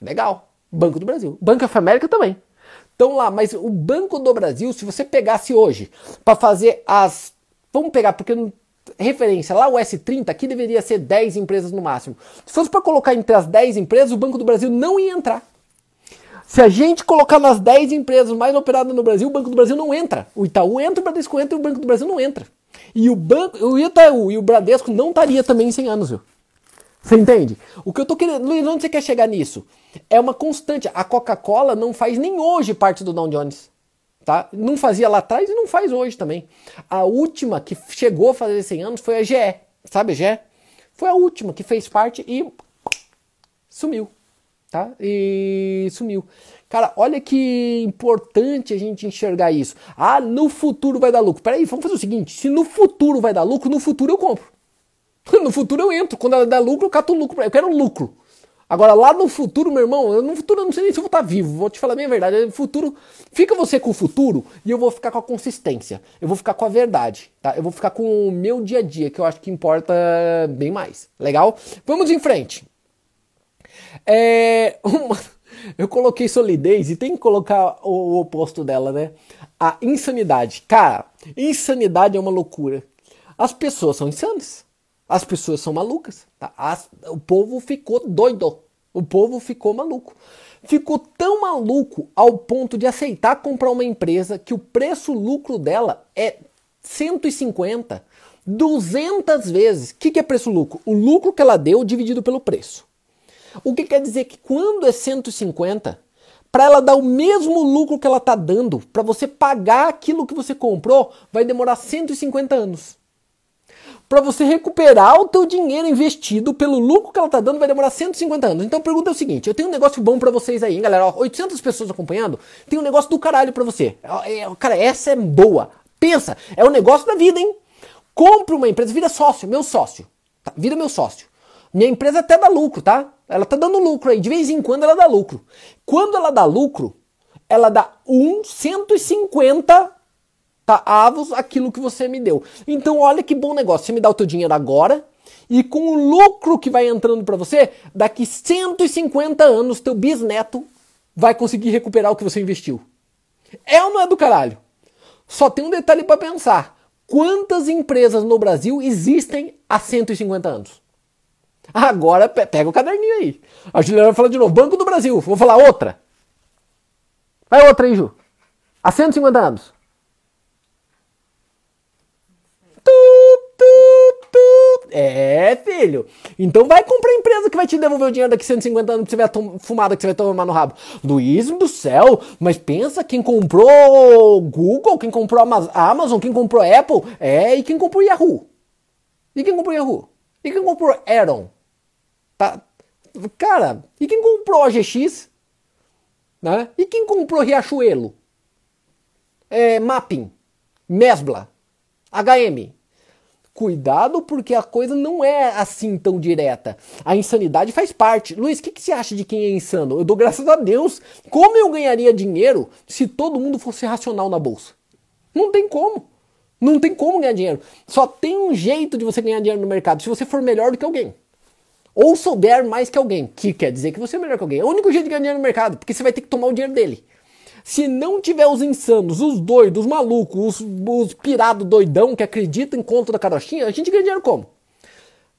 Legal. Banco do Brasil. Banco of América também estão lá. Mas o Banco do Brasil, se você pegasse hoje para fazer as. Vamos pegar, porque referência, lá o S30 aqui deveria ser 10 empresas no máximo. Se fosse para colocar entre as 10 empresas, o Banco do Brasil não ia entrar. Se a gente colocar nas 10 empresas mais operadas no Brasil, o Banco do Brasil não entra. O Itaú entra, o Bradesco entra e o Banco do Brasil não entra. E o banco, o Itaú e o Bradesco não estaria também em 100 anos, viu? Você entende? O que eu tô querendo. Luiz, onde você quer chegar nisso? É uma constante. A Coca-Cola não faz nem hoje parte do Dow Jones. Tá? Não fazia lá atrás e não faz hoje também. A última que chegou a fazer 100 anos foi a GE. Sabe a GE? Foi a última que fez parte e sumiu. Tá? E sumiu. Cara, olha que importante a gente enxergar isso. Ah, no futuro vai dar lucro. Peraí, vamos fazer o seguinte: se no futuro vai dar lucro, no futuro eu compro. <laughs> No futuro eu entro. Quando ela der lucro, eu cato lucro. Eu quero lucro. Agora, lá no futuro, meu irmão, no futuro eu não sei nem se eu vou estar vivo. Vou te falar a minha verdade. No futuro, fica você com o futuro e eu vou ficar com a consistência. Eu vou ficar com a verdade, tá? Eu vou ficar com o meu dia a dia, que eu acho que importa bem mais. Legal? Vamos em frente. É, <laughs> uma, eu coloquei solidez e tem que colocar o, o oposto dela, né? A insanidade. Cara, insanidade é uma loucura. As pessoas são insanas. As pessoas são malucas. Tá? As, o povo ficou doido. O povo ficou maluco. Ficou tão maluco ao ponto de aceitar comprar uma empresa que o preço-lucro dela é 150, 200 vezes. O que, que é preço-lucro? O lucro que ela deu dividido pelo preço. O que quer dizer que quando é 150, para ela dar o mesmo lucro que ela está dando, para você pagar aquilo que você comprou, vai demorar 150 anos para você recuperar o teu dinheiro investido pelo lucro que ela tá dando vai demorar 150 anos. Então pergunta é o seguinte, eu tenho um negócio bom para vocês aí, hein, galera, ó, 800 pessoas acompanhando, tem um negócio do caralho para você. É, cara, essa é boa. Pensa, é o negócio da vida, hein? Compre uma empresa, vira sócio, meu sócio. Tá? Vira meu sócio. Minha empresa até dá lucro, tá? Ela tá dando lucro aí, de vez em quando ela dá lucro. Quando ela dá lucro, ela dá um 150 tá avos aquilo que você me deu. Então olha que bom negócio, você me dá o teu dinheiro agora e com o lucro que vai entrando para você, daqui 150 anos teu bisneto vai conseguir recuperar o que você investiu. É ou não é do caralho? Só tem um detalhe para pensar. Quantas empresas no Brasil existem há 150 anos? Agora pega o caderninho aí. A Juliana vai falar de novo. Banco do Brasil. Vou falar outra. Vai outra aí, Ju. Há 150 anos. É, filho. Então vai comprar empresa que vai te devolver o dinheiro daqui 150 anos que você vai fumada que você vai tomar no rabo. Luiz do céu, mas pensa quem comprou Google, quem comprou Amazon, quem comprou Apple, é, e quem comprou Yahoo. E quem comprou Yahoo? E quem comprou Aaron? Tá? Cara, e quem comprou a GX? Né? E quem comprou Riachuelo? É, Mapping, Mesbla, HM, Cuidado porque a coisa não é assim tão direta. A insanidade faz parte. Luiz, o que, que você acha de quem é insano? Eu dou graças a Deus. Como eu ganharia dinheiro se todo mundo fosse racional na bolsa? Não tem como. Não tem como ganhar dinheiro. Só tem um jeito de você ganhar dinheiro no mercado, se você for melhor do que alguém. Ou souber mais que alguém, que quer dizer que você é melhor que alguém. É o único jeito de ganhar dinheiro no mercado, porque você vai ter que tomar o dinheiro dele. Se não tiver os insanos, os doidos, os malucos, os, os pirados doidão que acreditam em conto da carochinha, a gente ganha dinheiro como?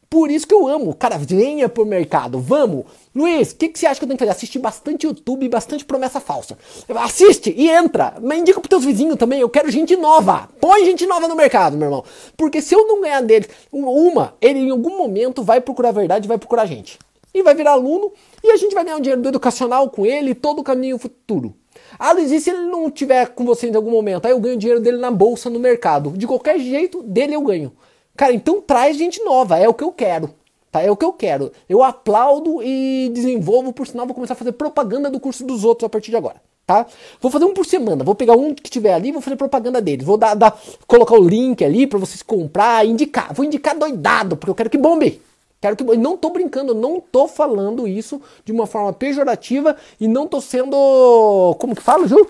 Por isso que eu amo. Cara, venha pro mercado, vamos. Luiz, o que, que você acha que eu tenho que fazer? Assistir bastante YouTube bastante promessa falsa. Assiste e entra. Mas indica pros teus vizinhos também. Eu quero gente nova. Põe gente nova no mercado, meu irmão. Porque se eu não ganhar deles, uma, ele em algum momento vai procurar a verdade vai procurar a gente. E vai virar aluno e a gente vai ganhar um dinheiro do educacional com ele todo o caminho futuro. Ah, Luiz, e se ele não tiver com você em algum momento? Aí eu ganho dinheiro dele na bolsa, no mercado. De qualquer jeito, dele eu ganho. Cara, então traz gente nova, é o que eu quero. Tá? É o que eu quero. Eu aplaudo e desenvolvo, por sinal, vou começar a fazer propaganda do curso dos outros a partir de agora. Tá? Vou fazer um por semana. Vou pegar um que tiver ali, vou fazer propaganda deles. Vou dar, dar colocar o link ali para vocês comprar, indicar. Vou indicar doidado, porque eu quero que bombe. Quero que não tô brincando, não tô falando isso de uma forma pejorativa e não tô sendo como que fala, Ju?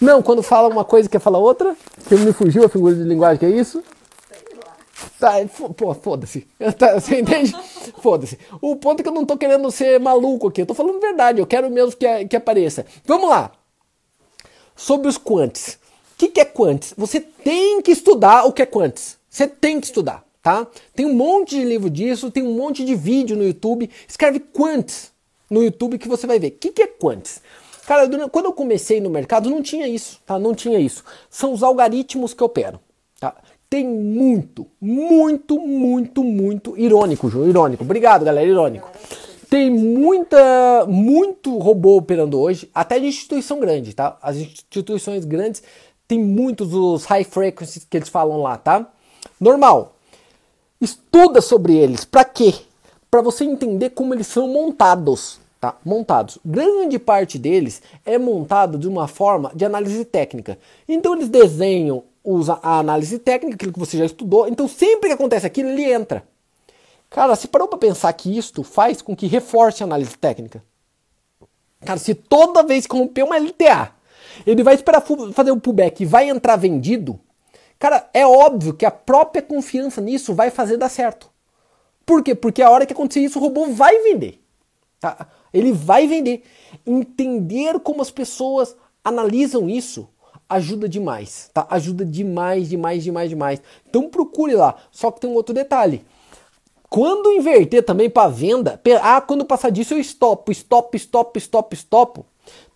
Não, quando fala uma coisa quer falar outra, que me fugiu a figura de linguagem que é isso? Tá, pô, foda-se. <laughs> Tá, você entende? Foda-se. O ponto é que eu não tô querendo ser maluco aqui. Eu tô falando verdade. Eu quero mesmo que, que apareça. Vamos lá. Sobre os quantes. O que, que é quantes? Você tem que estudar o que é quantes. Você tem que estudar, tá? Tem um monte de livro disso, tem um monte de vídeo no YouTube. Escreve quantes no YouTube que você vai ver. O que, que é quantes? Cara, quando eu comecei no mercado não tinha isso, tá? Não tinha isso. São os algoritmos que operam, tá? tem muito, muito, muito, muito irônico, João, irônico. Obrigado, galera, irônico. Tem muita, muito robô operando hoje, até de instituição grande, tá? As instituições grandes tem muitos dos high frequencies que eles falam lá, tá? Normal. Estuda sobre eles. Para quê? Para você entender como eles são montados, tá? Montados. Grande parte deles é montado de uma forma de análise técnica. Então eles desenham usa a análise técnica, aquilo que você já estudou. Então, sempre que acontece aquilo, ele entra. Cara, se parou para pensar que isto faz com que reforce a análise técnica? Cara, se toda vez que romper uma LTA, ele vai esperar fazer o pullback e vai entrar vendido, cara, é óbvio que a própria confiança nisso vai fazer dar certo. Por quê? Porque a hora que acontecer isso, o robô vai vender. Tá? Ele vai vender. Entender como as pessoas analisam isso ajuda demais, tá? Ajuda demais, demais, demais, demais. Então procure lá. Só que tem um outro detalhe. Quando inverter também para venda, ah, quando passar disso eu stop, stop, stop, stop, stop.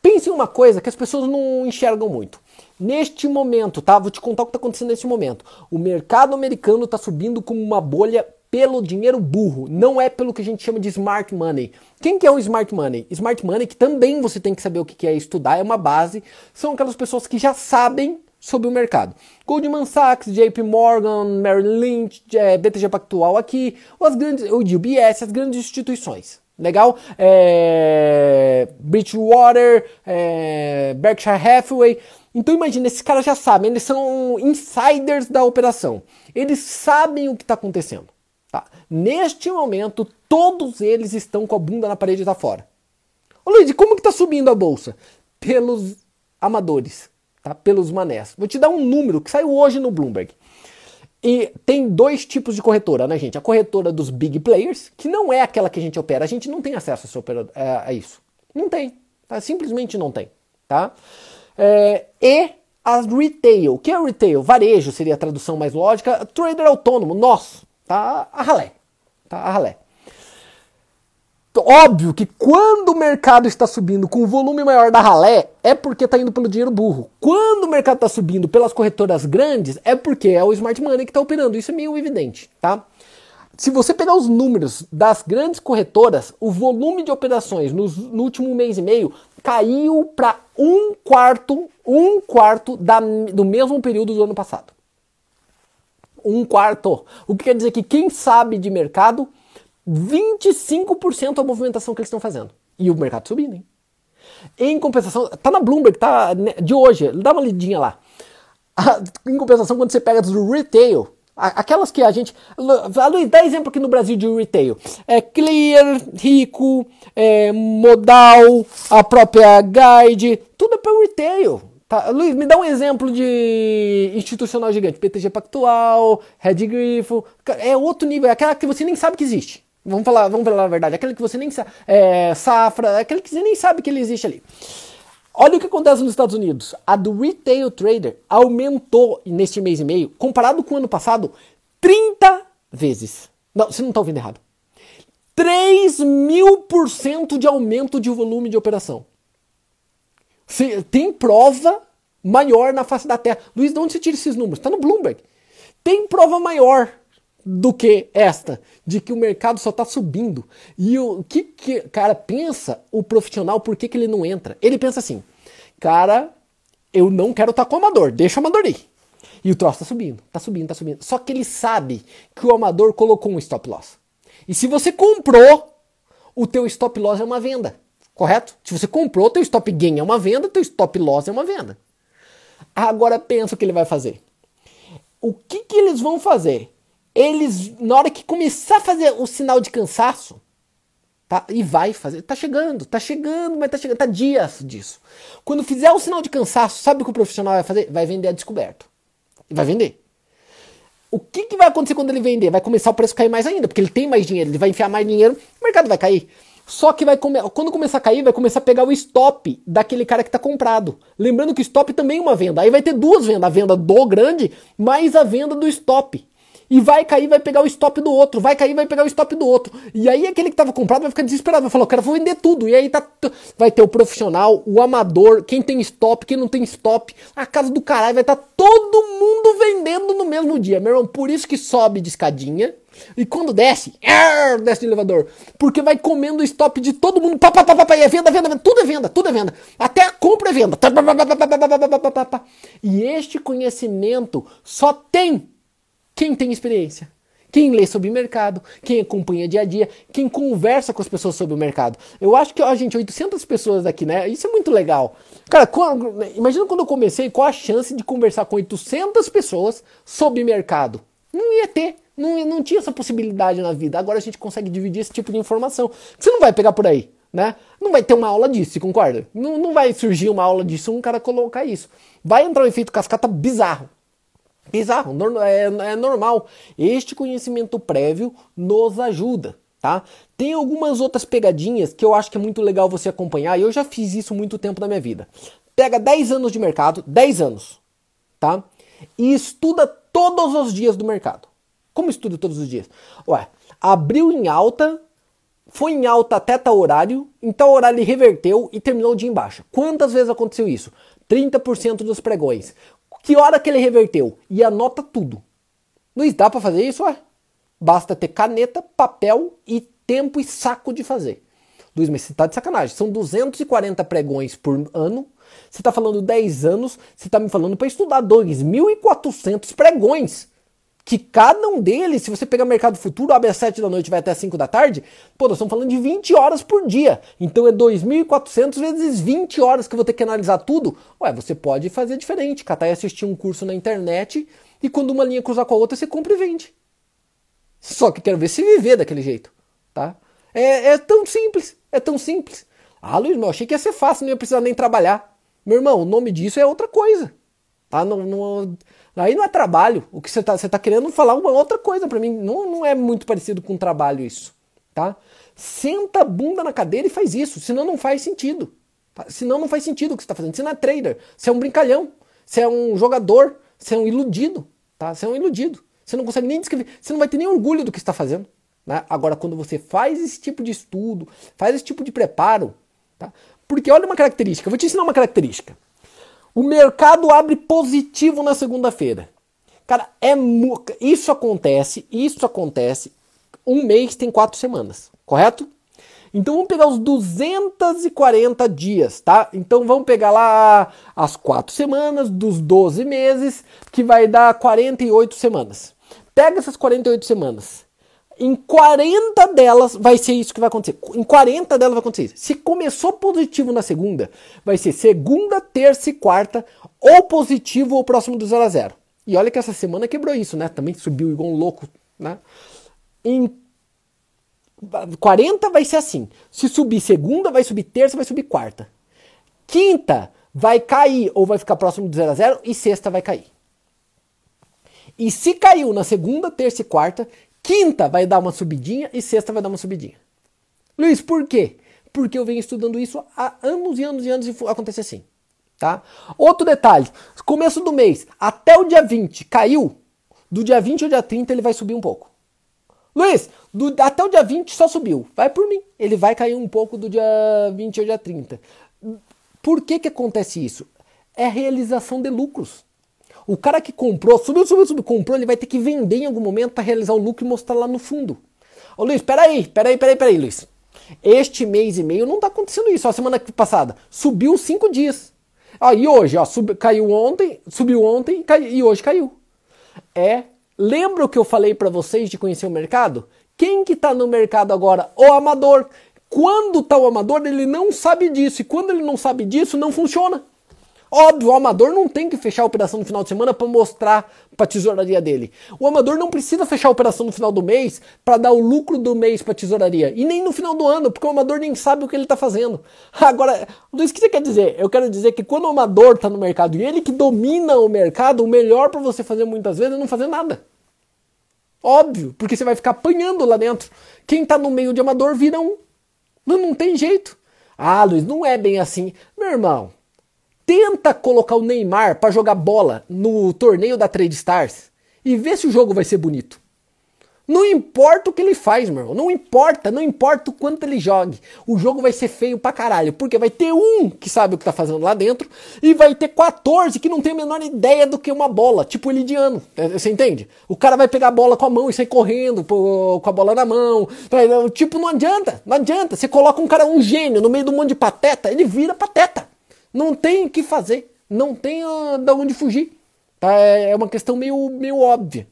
Pense em uma coisa que as pessoas não enxergam muito. Neste momento, tá? Vou te contar o que está acontecendo neste momento. O mercado americano está subindo como uma bolha pelo dinheiro burro, não é pelo que a gente chama de smart money. Quem que é o smart money? Smart money, que também você tem que saber o que é estudar, é uma base, são aquelas pessoas que já sabem sobre o mercado. Goldman Sachs, JP Morgan, Merrill Lynch, é, BTG Pactual aqui, as grandes, o UBS, as grandes instituições. Legal? É, Bridgewater, é, Berkshire Hathaway. Então imagina, esses caras já sabem, eles são insiders da operação. Eles sabem o que está acontecendo. Tá? Neste momento, todos eles estão com a bunda na parede e tá fora. Ô Luiz, como que tá subindo a bolsa? Pelos amadores, tá? Pelos manés. Vou te dar um número que saiu hoje no Bloomberg. E tem dois tipos de corretora, né, gente? A corretora dos big players, que não é aquela que a gente opera. A gente não tem acesso a, a isso. Não tem. Tá? Simplesmente não tem. Tá? É, e as retail. O que é retail? Varejo seria a tradução mais lógica. Trader autônomo, nós. Tá a ralé. Tá a ralé. Óbvio que quando o mercado está subindo com o volume maior da ralé, é porque está indo pelo dinheiro burro. Quando o mercado está subindo pelas corretoras grandes, é porque é o smart money que está operando. Isso é meio evidente, tá? Se você pegar os números das grandes corretoras, o volume de operações no, no último mês e meio caiu para um quarto, um quarto da, do mesmo período do ano passado um quarto. O que quer dizer que quem sabe de mercado, 25% a movimentação que eles estão fazendo. E o mercado subindo, hein? Em compensação, tá na Bloomberg, tá de hoje, dá uma lidinha lá. Em compensação, quando você pega do retail, aquelas que a gente. Luiz, dá exemplo aqui no Brasil de retail. É Clear, Rico, é, Modal, a própria Guide, tudo é para retail. Tá, Luiz, me dá um exemplo de institucional gigante. PTG Pactual, Red Grifo. É outro nível, é aquela que você nem sabe que existe. Vamos falar, vamos falar a verdade. Aquele que você nem sabe. É, safra, aquele que você nem sabe que ele existe ali. Olha o que acontece nos Estados Unidos. A do Retail Trader aumentou neste mês e meio, comparado com o ano passado, 30 vezes. Não, você não está ouvindo errado. 3 mil por cento de aumento de volume de operação. Tem prova maior na face da Terra. Luiz, de onde você tira esses números? Está no Bloomberg. Tem prova maior do que esta, de que o mercado só está subindo. E o que, que, cara, pensa o profissional, por que, que ele não entra? Ele pensa assim, cara, eu não quero estar tá com o amador, deixa o amador ir. E o troço está subindo, está subindo, está subindo. Só que ele sabe que o amador colocou um stop loss. E se você comprou, o teu stop loss é uma venda, correto? Se você comprou, teu stop gain é uma venda, teu stop loss é uma venda. Agora pensa o que ele vai fazer. O que, que eles vão fazer? Eles, na hora que começar a fazer o sinal de cansaço, tá? E vai fazer, tá chegando, tá chegando, mas tá chegando, tá dias disso. Quando fizer o sinal de cansaço, sabe o que o profissional vai fazer? Vai vender a descoberto. Vai vender. O que, que vai acontecer quando ele vender? Vai começar o preço cair mais ainda, porque ele tem mais dinheiro, ele vai enfiar mais dinheiro, o mercado vai cair. Só que vai come... quando começar a cair, vai começar a pegar o stop daquele cara que está comprado. Lembrando que o stop também é uma venda. Aí vai ter duas vendas, a venda do grande mais a venda do stop. E vai cair, vai pegar o stop do outro, vai cair, vai pegar o stop do outro. E aí aquele que estava comprado vai ficar desesperado, vai falar, quero vou vender tudo. E aí tá, vai ter o profissional, o amador, quem tem stop, quem não tem stop, a casa do caralho, vai estar tá todo mundo vendendo no mesmo dia, meu irmão. Por isso que sobe de escadinha. E quando desce, desce de elevador. Porque vai comendo o stop de todo mundo. Pá, pá, pá, pá, e é venda, venda, venda. Tudo é venda, tudo é venda. Até a compra é venda. E este conhecimento só tem quem tem experiência? Quem lê sobre mercado, quem acompanha dia a dia, quem conversa com as pessoas sobre o mercado. Eu acho que, a gente, 800 pessoas aqui, né? Isso é muito legal. Cara, quando, imagina quando eu comecei, qual a chance de conversar com 800 pessoas sobre mercado? Não ia ter. Não, não tinha essa possibilidade na vida. Agora a gente consegue dividir esse tipo de informação. Você não vai pegar por aí, né? Não vai ter uma aula disso, você concorda? Não, não vai surgir uma aula disso, um cara colocar isso. Vai entrar um efeito cascata bizarro. Bizarro, é, é normal. Este conhecimento prévio nos ajuda, tá? Tem algumas outras pegadinhas que eu acho que é muito legal você acompanhar, e eu já fiz isso muito tempo na minha vida. Pega 10 anos de mercado, 10 anos, tá? E estuda todos os dias do mercado. Como estuda todos os dias? Ué, abriu em alta, foi em alta até tal horário, então o horário reverteu e terminou dia em baixa. Quantas vezes aconteceu isso? 30% dos pregões. Que hora que ele reverteu? E anota tudo. Luiz, dá para fazer isso? Ué? Basta ter caneta, papel e tempo e saco de fazer. Luiz, mas você tá de sacanagem. São 240 pregões por ano. Você tá falando 10 anos. Você tá me falando para estudar 2.400 pregões que cada um deles, se você pegar mercado futuro, abre às 7 da noite vai até às 5 da tarde, pô, nós estamos falando de 20 horas por dia. Então é 2.400 vezes 20 horas que eu vou ter que analisar tudo. Ué, você pode fazer diferente, catar e assistir um curso na internet e quando uma linha cruzar com a outra, você compra e vende. Só que quero ver se viver daquele jeito, tá? É, é tão simples, é tão simples. Ah, Luiz, eu achei que ia ser fácil, não ia precisar nem trabalhar. Meu irmão, o nome disso é outra coisa. Tá? Não, não, aí não é trabalho. O que você está você tá querendo falar uma outra coisa para mim. Não, não é muito parecido com trabalho isso. Tá? Senta a bunda na cadeira e faz isso. Senão não faz sentido. Tá? Senão não faz sentido o que você está fazendo. Você não é trader. Você é um brincalhão. Você é um jogador. Você é um iludido. Tá? Você é um iludido. Você não consegue nem descrever. Você não vai ter nem orgulho do que está fazendo. Né? Agora, quando você faz esse tipo de estudo, faz esse tipo de preparo, tá? porque olha uma característica. Eu vou te ensinar uma característica. O mercado abre positivo na segunda-feira. Cara, é isso acontece, isso acontece. Um mês tem quatro semanas, correto? Então vamos pegar os 240 dias, tá? Então vamos pegar lá as quatro semanas dos 12 meses, que vai dar 48 semanas. Pega essas 48 semanas. Em 40 delas vai ser isso que vai acontecer. Em 40 delas vai acontecer isso. Se começou positivo na segunda, vai ser segunda, terça e quarta, ou positivo ou próximo do 0 a 0. E olha que essa semana quebrou isso, né? Também subiu igual um louco, né? Em 40 vai ser assim. Se subir segunda, vai subir terça, vai subir quarta. Quinta vai cair ou vai ficar próximo do 0 a 0 e sexta vai cair. E se caiu na segunda, terça e quarta, quinta vai dar uma subidinha e sexta vai dar uma subidinha. Luiz, por quê? Porque eu venho estudando isso há anos e anos e anos e acontece assim. Tá? Outro detalhe: começo do mês até o dia 20 caiu, do dia 20 ao dia 30 ele vai subir um pouco. Luiz, do, até o dia 20 só subiu. Vai por mim. Ele vai cair um pouco do dia 20 ao dia 30. Por que, que acontece isso? É realização de lucros. O cara que comprou, subiu, subiu, subiu, comprou, ele vai ter que vender em algum momento para realizar o lucro e mostrar lá no fundo. Ô Luiz, peraí, peraí, peraí, peraí, Luiz. Este mês e meio não está acontecendo isso. A semana passada subiu cinco dias. Ah, e hoje, ó, sub, caiu ontem, subiu ontem cai, e hoje caiu. É, lembra o que eu falei para vocês de conhecer o mercado? Quem que está no mercado agora? O amador. Quando está o amador, ele não sabe disso. E quando ele não sabe disso, não funciona. Óbvio, o amador não tem que fechar a operação no final de semana para mostrar para a tesouraria dele. O amador não precisa fechar a operação no final do mês para dar o lucro do mês para a tesouraria. E nem no final do ano, porque o amador nem sabe o que ele está fazendo. <laughs> Agora, Luiz, o que você quer dizer? Eu quero dizer que quando o amador está no mercado e ele que domina o mercado, o melhor para você fazer muitas vezes é não fazer nada. Óbvio, porque você vai ficar apanhando lá dentro. Quem está no meio de amador vira um. Não, não tem jeito. Ah, Luiz, não é bem assim. Meu irmão, tenta colocar o Neymar para jogar bola no torneio da Trade Stars e vê se o jogo vai ser bonito. Não importa o que ele faz, meu irmão. Não importa, não importa o quanto ele jogue. O jogo vai ser feio pra caralho. Porque vai ter um que sabe o que tá fazendo lá dentro e vai ter 14 que não tem a menor ideia do que uma bola. Tipo o Elidiano. É, você entende? O cara vai pegar a bola com a mão e sair correndo com a bola na mão. Tipo, não adianta. Não adianta. Você coloca um cara, um gênio, no meio de um monte de pateta, ele vira pateta. Não tem o que fazer. Não tem uh, de onde fugir. Tá? É, é uma questão meio, meio óbvia.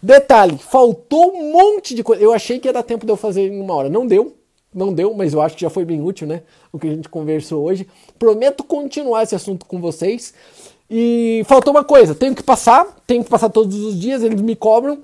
Detalhe, faltou um monte de coisa. Eu achei que ia dar tempo de eu fazer em uma hora. Não deu. Não deu, mas eu acho que já foi bem útil, né? O que a gente conversou hoje. Prometo continuar esse assunto com vocês. E faltou uma coisa, tenho que passar, tenho que passar todos os dias, eles me cobram.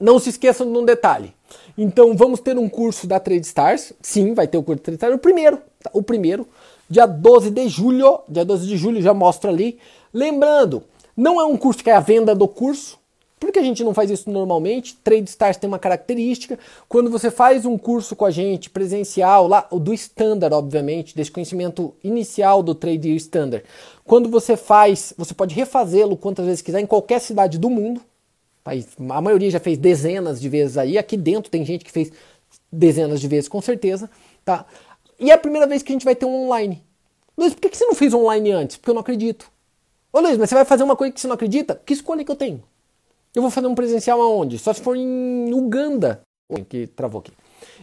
Não se esqueçam de um detalhe. Então vamos ter um curso da Trade Stars. Sim, vai ter o curso da Trade Stars. O primeiro, tá? o primeiro dia 12 de julho, dia 12 de julho já mostro ali. Lembrando, não é um curso que é a venda do curso, porque a gente não faz isso normalmente. Trade Stars tem uma característica. Quando você faz um curso com a gente presencial, lá do standard, obviamente, desse conhecimento inicial do Trade Standard. Quando você faz, você pode refazê-lo quantas vezes quiser em qualquer cidade do mundo. A maioria já fez dezenas de vezes aí. Aqui dentro tem gente que fez dezenas de vezes, com certeza. Tá? E é a primeira vez que a gente vai ter um online. Luiz, por que você não fez online antes? Porque eu não acredito. Ô Luiz, mas você vai fazer uma coisa que você não acredita? Que escolha que eu tenho? Eu vou fazer um presencial aonde? Só se for em Uganda. Que travou aqui.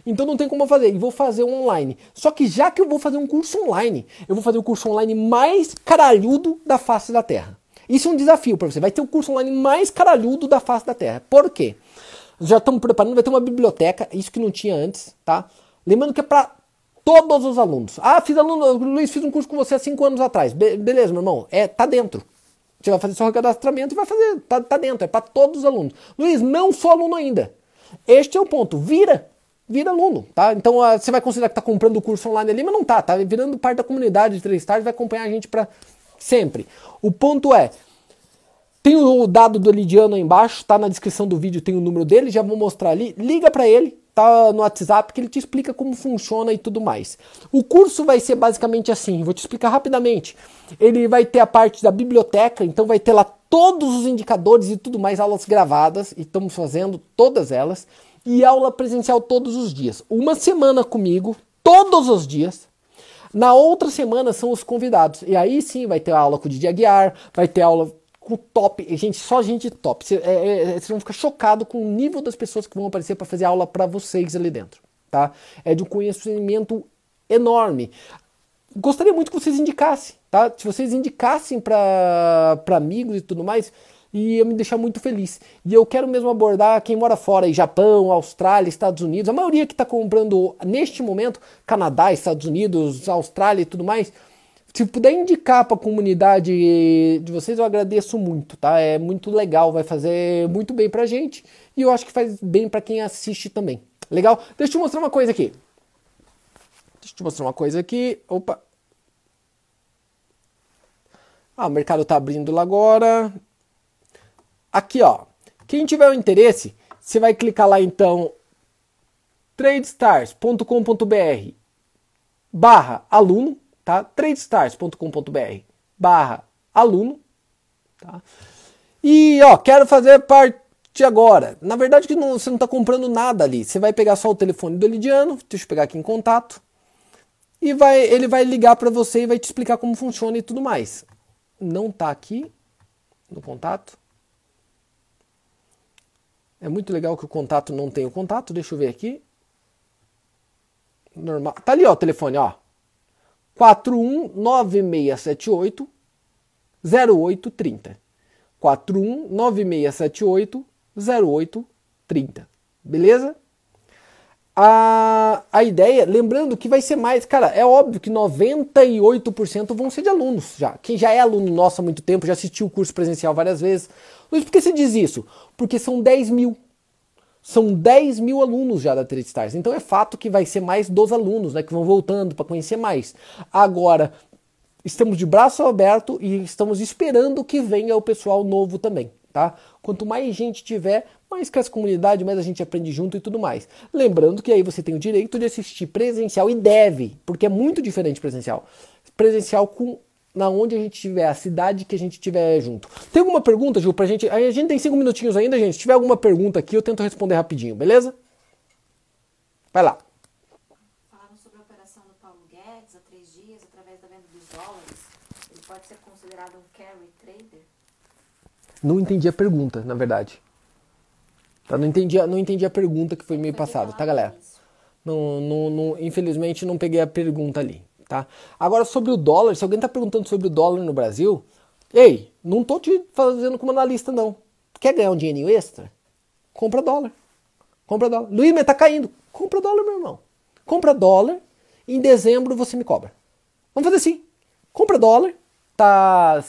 Então não tem como eu fazer. E vou fazer um online. Só que já que eu vou fazer um curso online, eu vou fazer o curso online mais caralhudo da face da Terra. Isso é um desafio para você. Vai ter o curso online mais caralhudo da face da Terra. Por quê? Já estamos preparando, vai ter uma biblioteca, isso que não tinha antes, tá? Lembrando que é para Todos os alunos. Ah, fiz aluno, Luiz, fiz um curso com você há cinco anos atrás. Be beleza, meu irmão. É, tá dentro. Você vai fazer seu cadastramento e vai fazer. Tá, tá dentro. É para todos os alunos. Luiz, não sou aluno ainda. Este é o ponto. Vira. Vira aluno, tá? Então ah, você vai considerar que tá comprando o curso online ali, mas não tá. Tá virando parte da comunidade de três stars, vai acompanhar a gente para sempre. O ponto é. Tem o dado do Lidiano aí embaixo, tá na descrição do vídeo, tem o número dele, já vou mostrar ali. Liga para ele, tá no WhatsApp que ele te explica como funciona e tudo mais. O curso vai ser basicamente assim, vou te explicar rapidamente. Ele vai ter a parte da biblioteca, então vai ter lá todos os indicadores e tudo mais, aulas gravadas, e estamos fazendo todas elas, e aula presencial todos os dias. Uma semana comigo, todos os dias. Na outra semana são os convidados. E aí sim vai ter aula com o Didi Aguiar, vai ter aula com top, gente, só gente top. Vocês é, é, é, vão ficar chocados com o nível das pessoas que vão aparecer para fazer aula para vocês ali dentro, tá? É de um conhecimento enorme. Gostaria muito que vocês indicassem, tá? Se vocês indicassem para amigos e tudo mais, ia me deixar muito feliz. E eu quero mesmo abordar quem mora fora, aí, Japão, Austrália, Estados Unidos, a maioria que está comprando neste momento, Canadá, Estados Unidos, Austrália e tudo mais se puder indicar para a comunidade de vocês, eu agradeço muito, tá? É muito legal, vai fazer muito bem pra gente e eu acho que faz bem para quem assiste também. Legal? Deixa eu te mostrar uma coisa aqui. Deixa eu te mostrar uma coisa aqui. Opa. Ah, o mercado está abrindo lá agora. Aqui, ó. Quem tiver o interesse, você vai clicar lá então tradestars.com.br barra aluno, tá? tradestars.com.br barra aluno, tá? E, ó, quero fazer parte agora. Na verdade que não, você não está comprando nada ali. Você vai pegar só o telefone do Elidiano, deixa eu pegar aqui em contato, e vai, ele vai ligar para você e vai te explicar como funciona e tudo mais. Não está aqui no contato. É muito legal que o contato não tem o contato. Deixa eu ver aqui. Normal. Tá ali, ó, o telefone, ó. 419678 0830. 419678 0830. Beleza? A, a ideia, lembrando que vai ser mais, cara, é óbvio que 98% vão ser de alunos já. Quem já é aluno nosso há muito tempo, já assistiu o curso presencial várias vezes. Luiz, por que você diz isso? Porque são 10 mil. São 10 mil alunos já da Trade Stars. Então é fato que vai ser mais dos alunos, né? Que vão voltando para conhecer mais. Agora, estamos de braço aberto e estamos esperando que venha o pessoal novo também, tá? Quanto mais gente tiver, mais que essa comunidade, mais a gente aprende junto e tudo mais. Lembrando que aí você tem o direito de assistir presencial e deve, porque é muito diferente presencial. Presencial com na onde a gente tiver, a cidade que a gente tiver junto. Tem alguma pergunta, Gil, pra gente? A gente tem cinco minutinhos ainda, gente. Se tiver alguma pergunta aqui, eu tento responder rapidinho, beleza? Vai lá. Falaram sobre a operação do Paulo Guedes há três dias, através da venda dos dólares. Ele pode ser considerado um carry trader? Não entendi a pergunta, na verdade. Tá, não, entendi, não entendi a pergunta que foi meio passada, tá, galera? Não, não, não, infelizmente não peguei a pergunta ali. Tá? Agora, sobre o dólar, se alguém está perguntando sobre o dólar no Brasil, ei, não tô te fazendo como analista, não. Quer ganhar um dinheirinho extra? Compra dólar. Compra dólar. Luiz, mas tá caindo. Compra dólar, meu irmão. Compra dólar. Em dezembro você me cobra. Vamos fazer assim. Compra dólar. Tá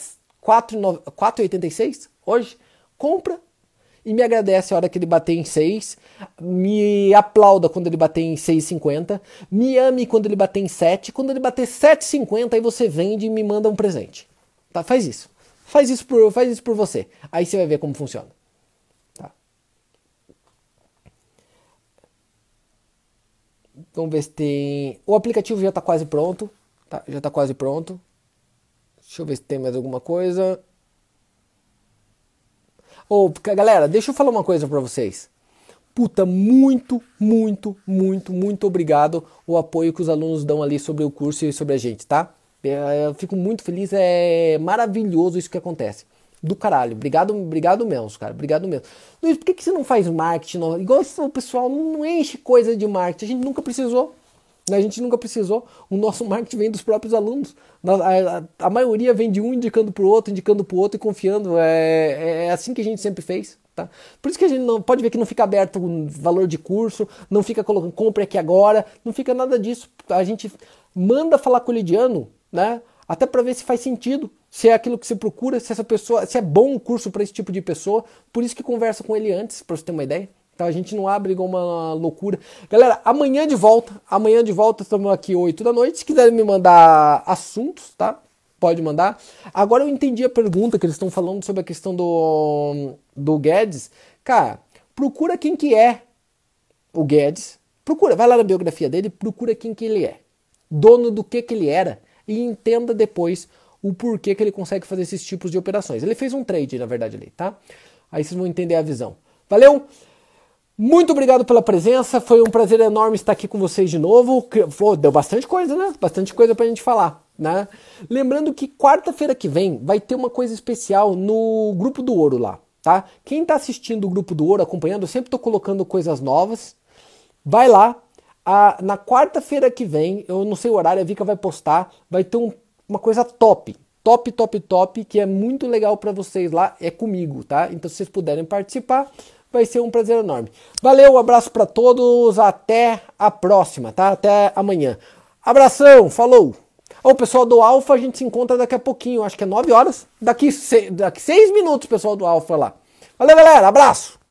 4,86 hoje. Compra e me agradece a hora que ele bater em 6, me aplauda quando ele bater em 6,50, me ame quando ele bater em 7, quando ele bater 7,50 aí você vende e me manda um presente. Tá? Faz isso. Faz isso por, faz isso por você. Aí você vai ver como funciona. Tá? Vamos ver se tem. O aplicativo já está quase pronto. Tá? Já está quase pronto. Deixa eu ver se tem mais alguma coisa. Ô, oh, galera, deixa eu falar uma coisa para vocês. Puta, muito, muito, muito, muito obrigado o apoio que os alunos dão ali sobre o curso e sobre a gente, tá? É, eu fico muito feliz, é maravilhoso isso que acontece. Do caralho. Obrigado, obrigado mesmo, cara. Obrigado mesmo. Luiz, por que, que você não faz marketing? Igual o pessoal não enche coisa de marketing. A gente nunca precisou. A gente nunca precisou. O nosso marketing vem dos próprios alunos. A, a, a maioria vem de um indicando para o outro, indicando para o outro e confiando. É, é, é assim que a gente sempre fez. Tá? Por isso que a gente não pode ver que não fica aberto o valor de curso, não fica colocando compre aqui agora, não fica nada disso. A gente manda falar com o Lidiano, né? Até para ver se faz sentido, se é aquilo que você procura, se essa pessoa, se é bom o curso para esse tipo de pessoa. Por isso que conversa com ele antes, para você ter uma ideia. Então a gente não abre uma loucura. Galera, amanhã de volta. Amanhã de volta, estamos aqui 8 da noite. Se quiserem me mandar assuntos, tá? Pode mandar. Agora eu entendi a pergunta que eles estão falando sobre a questão do, do Guedes. Cara, procura quem que é o Guedes. Procura, vai lá na biografia dele, procura quem que ele é. Dono do que que ele era. E entenda depois o porquê que ele consegue fazer esses tipos de operações. Ele fez um trade, na verdade, ali, tá? Aí vocês vão entender a visão. Valeu? Muito obrigado pela presença, foi um prazer enorme estar aqui com vocês de novo. Deu bastante coisa, né? Bastante coisa pra gente falar, né? Lembrando que quarta-feira que vem vai ter uma coisa especial no Grupo do Ouro lá, tá? Quem tá assistindo o Grupo do Ouro, acompanhando, eu sempre tô colocando coisas novas. Vai lá. A, na quarta-feira que vem, eu não sei o horário, a Vika vai postar, vai ter um, uma coisa top, top, top, top, que é muito legal para vocês lá, é comigo, tá? Então, se vocês puderem participar, vai ser um prazer enorme. Valeu, um abraço para todos, até a próxima, tá? Até amanhã. Abração, falou! O pessoal do Alfa, a gente se encontra daqui a pouquinho, acho que é 9 horas. Daqui, daqui 6 minutos, pessoal do Alfa lá. Valeu, galera, abraço!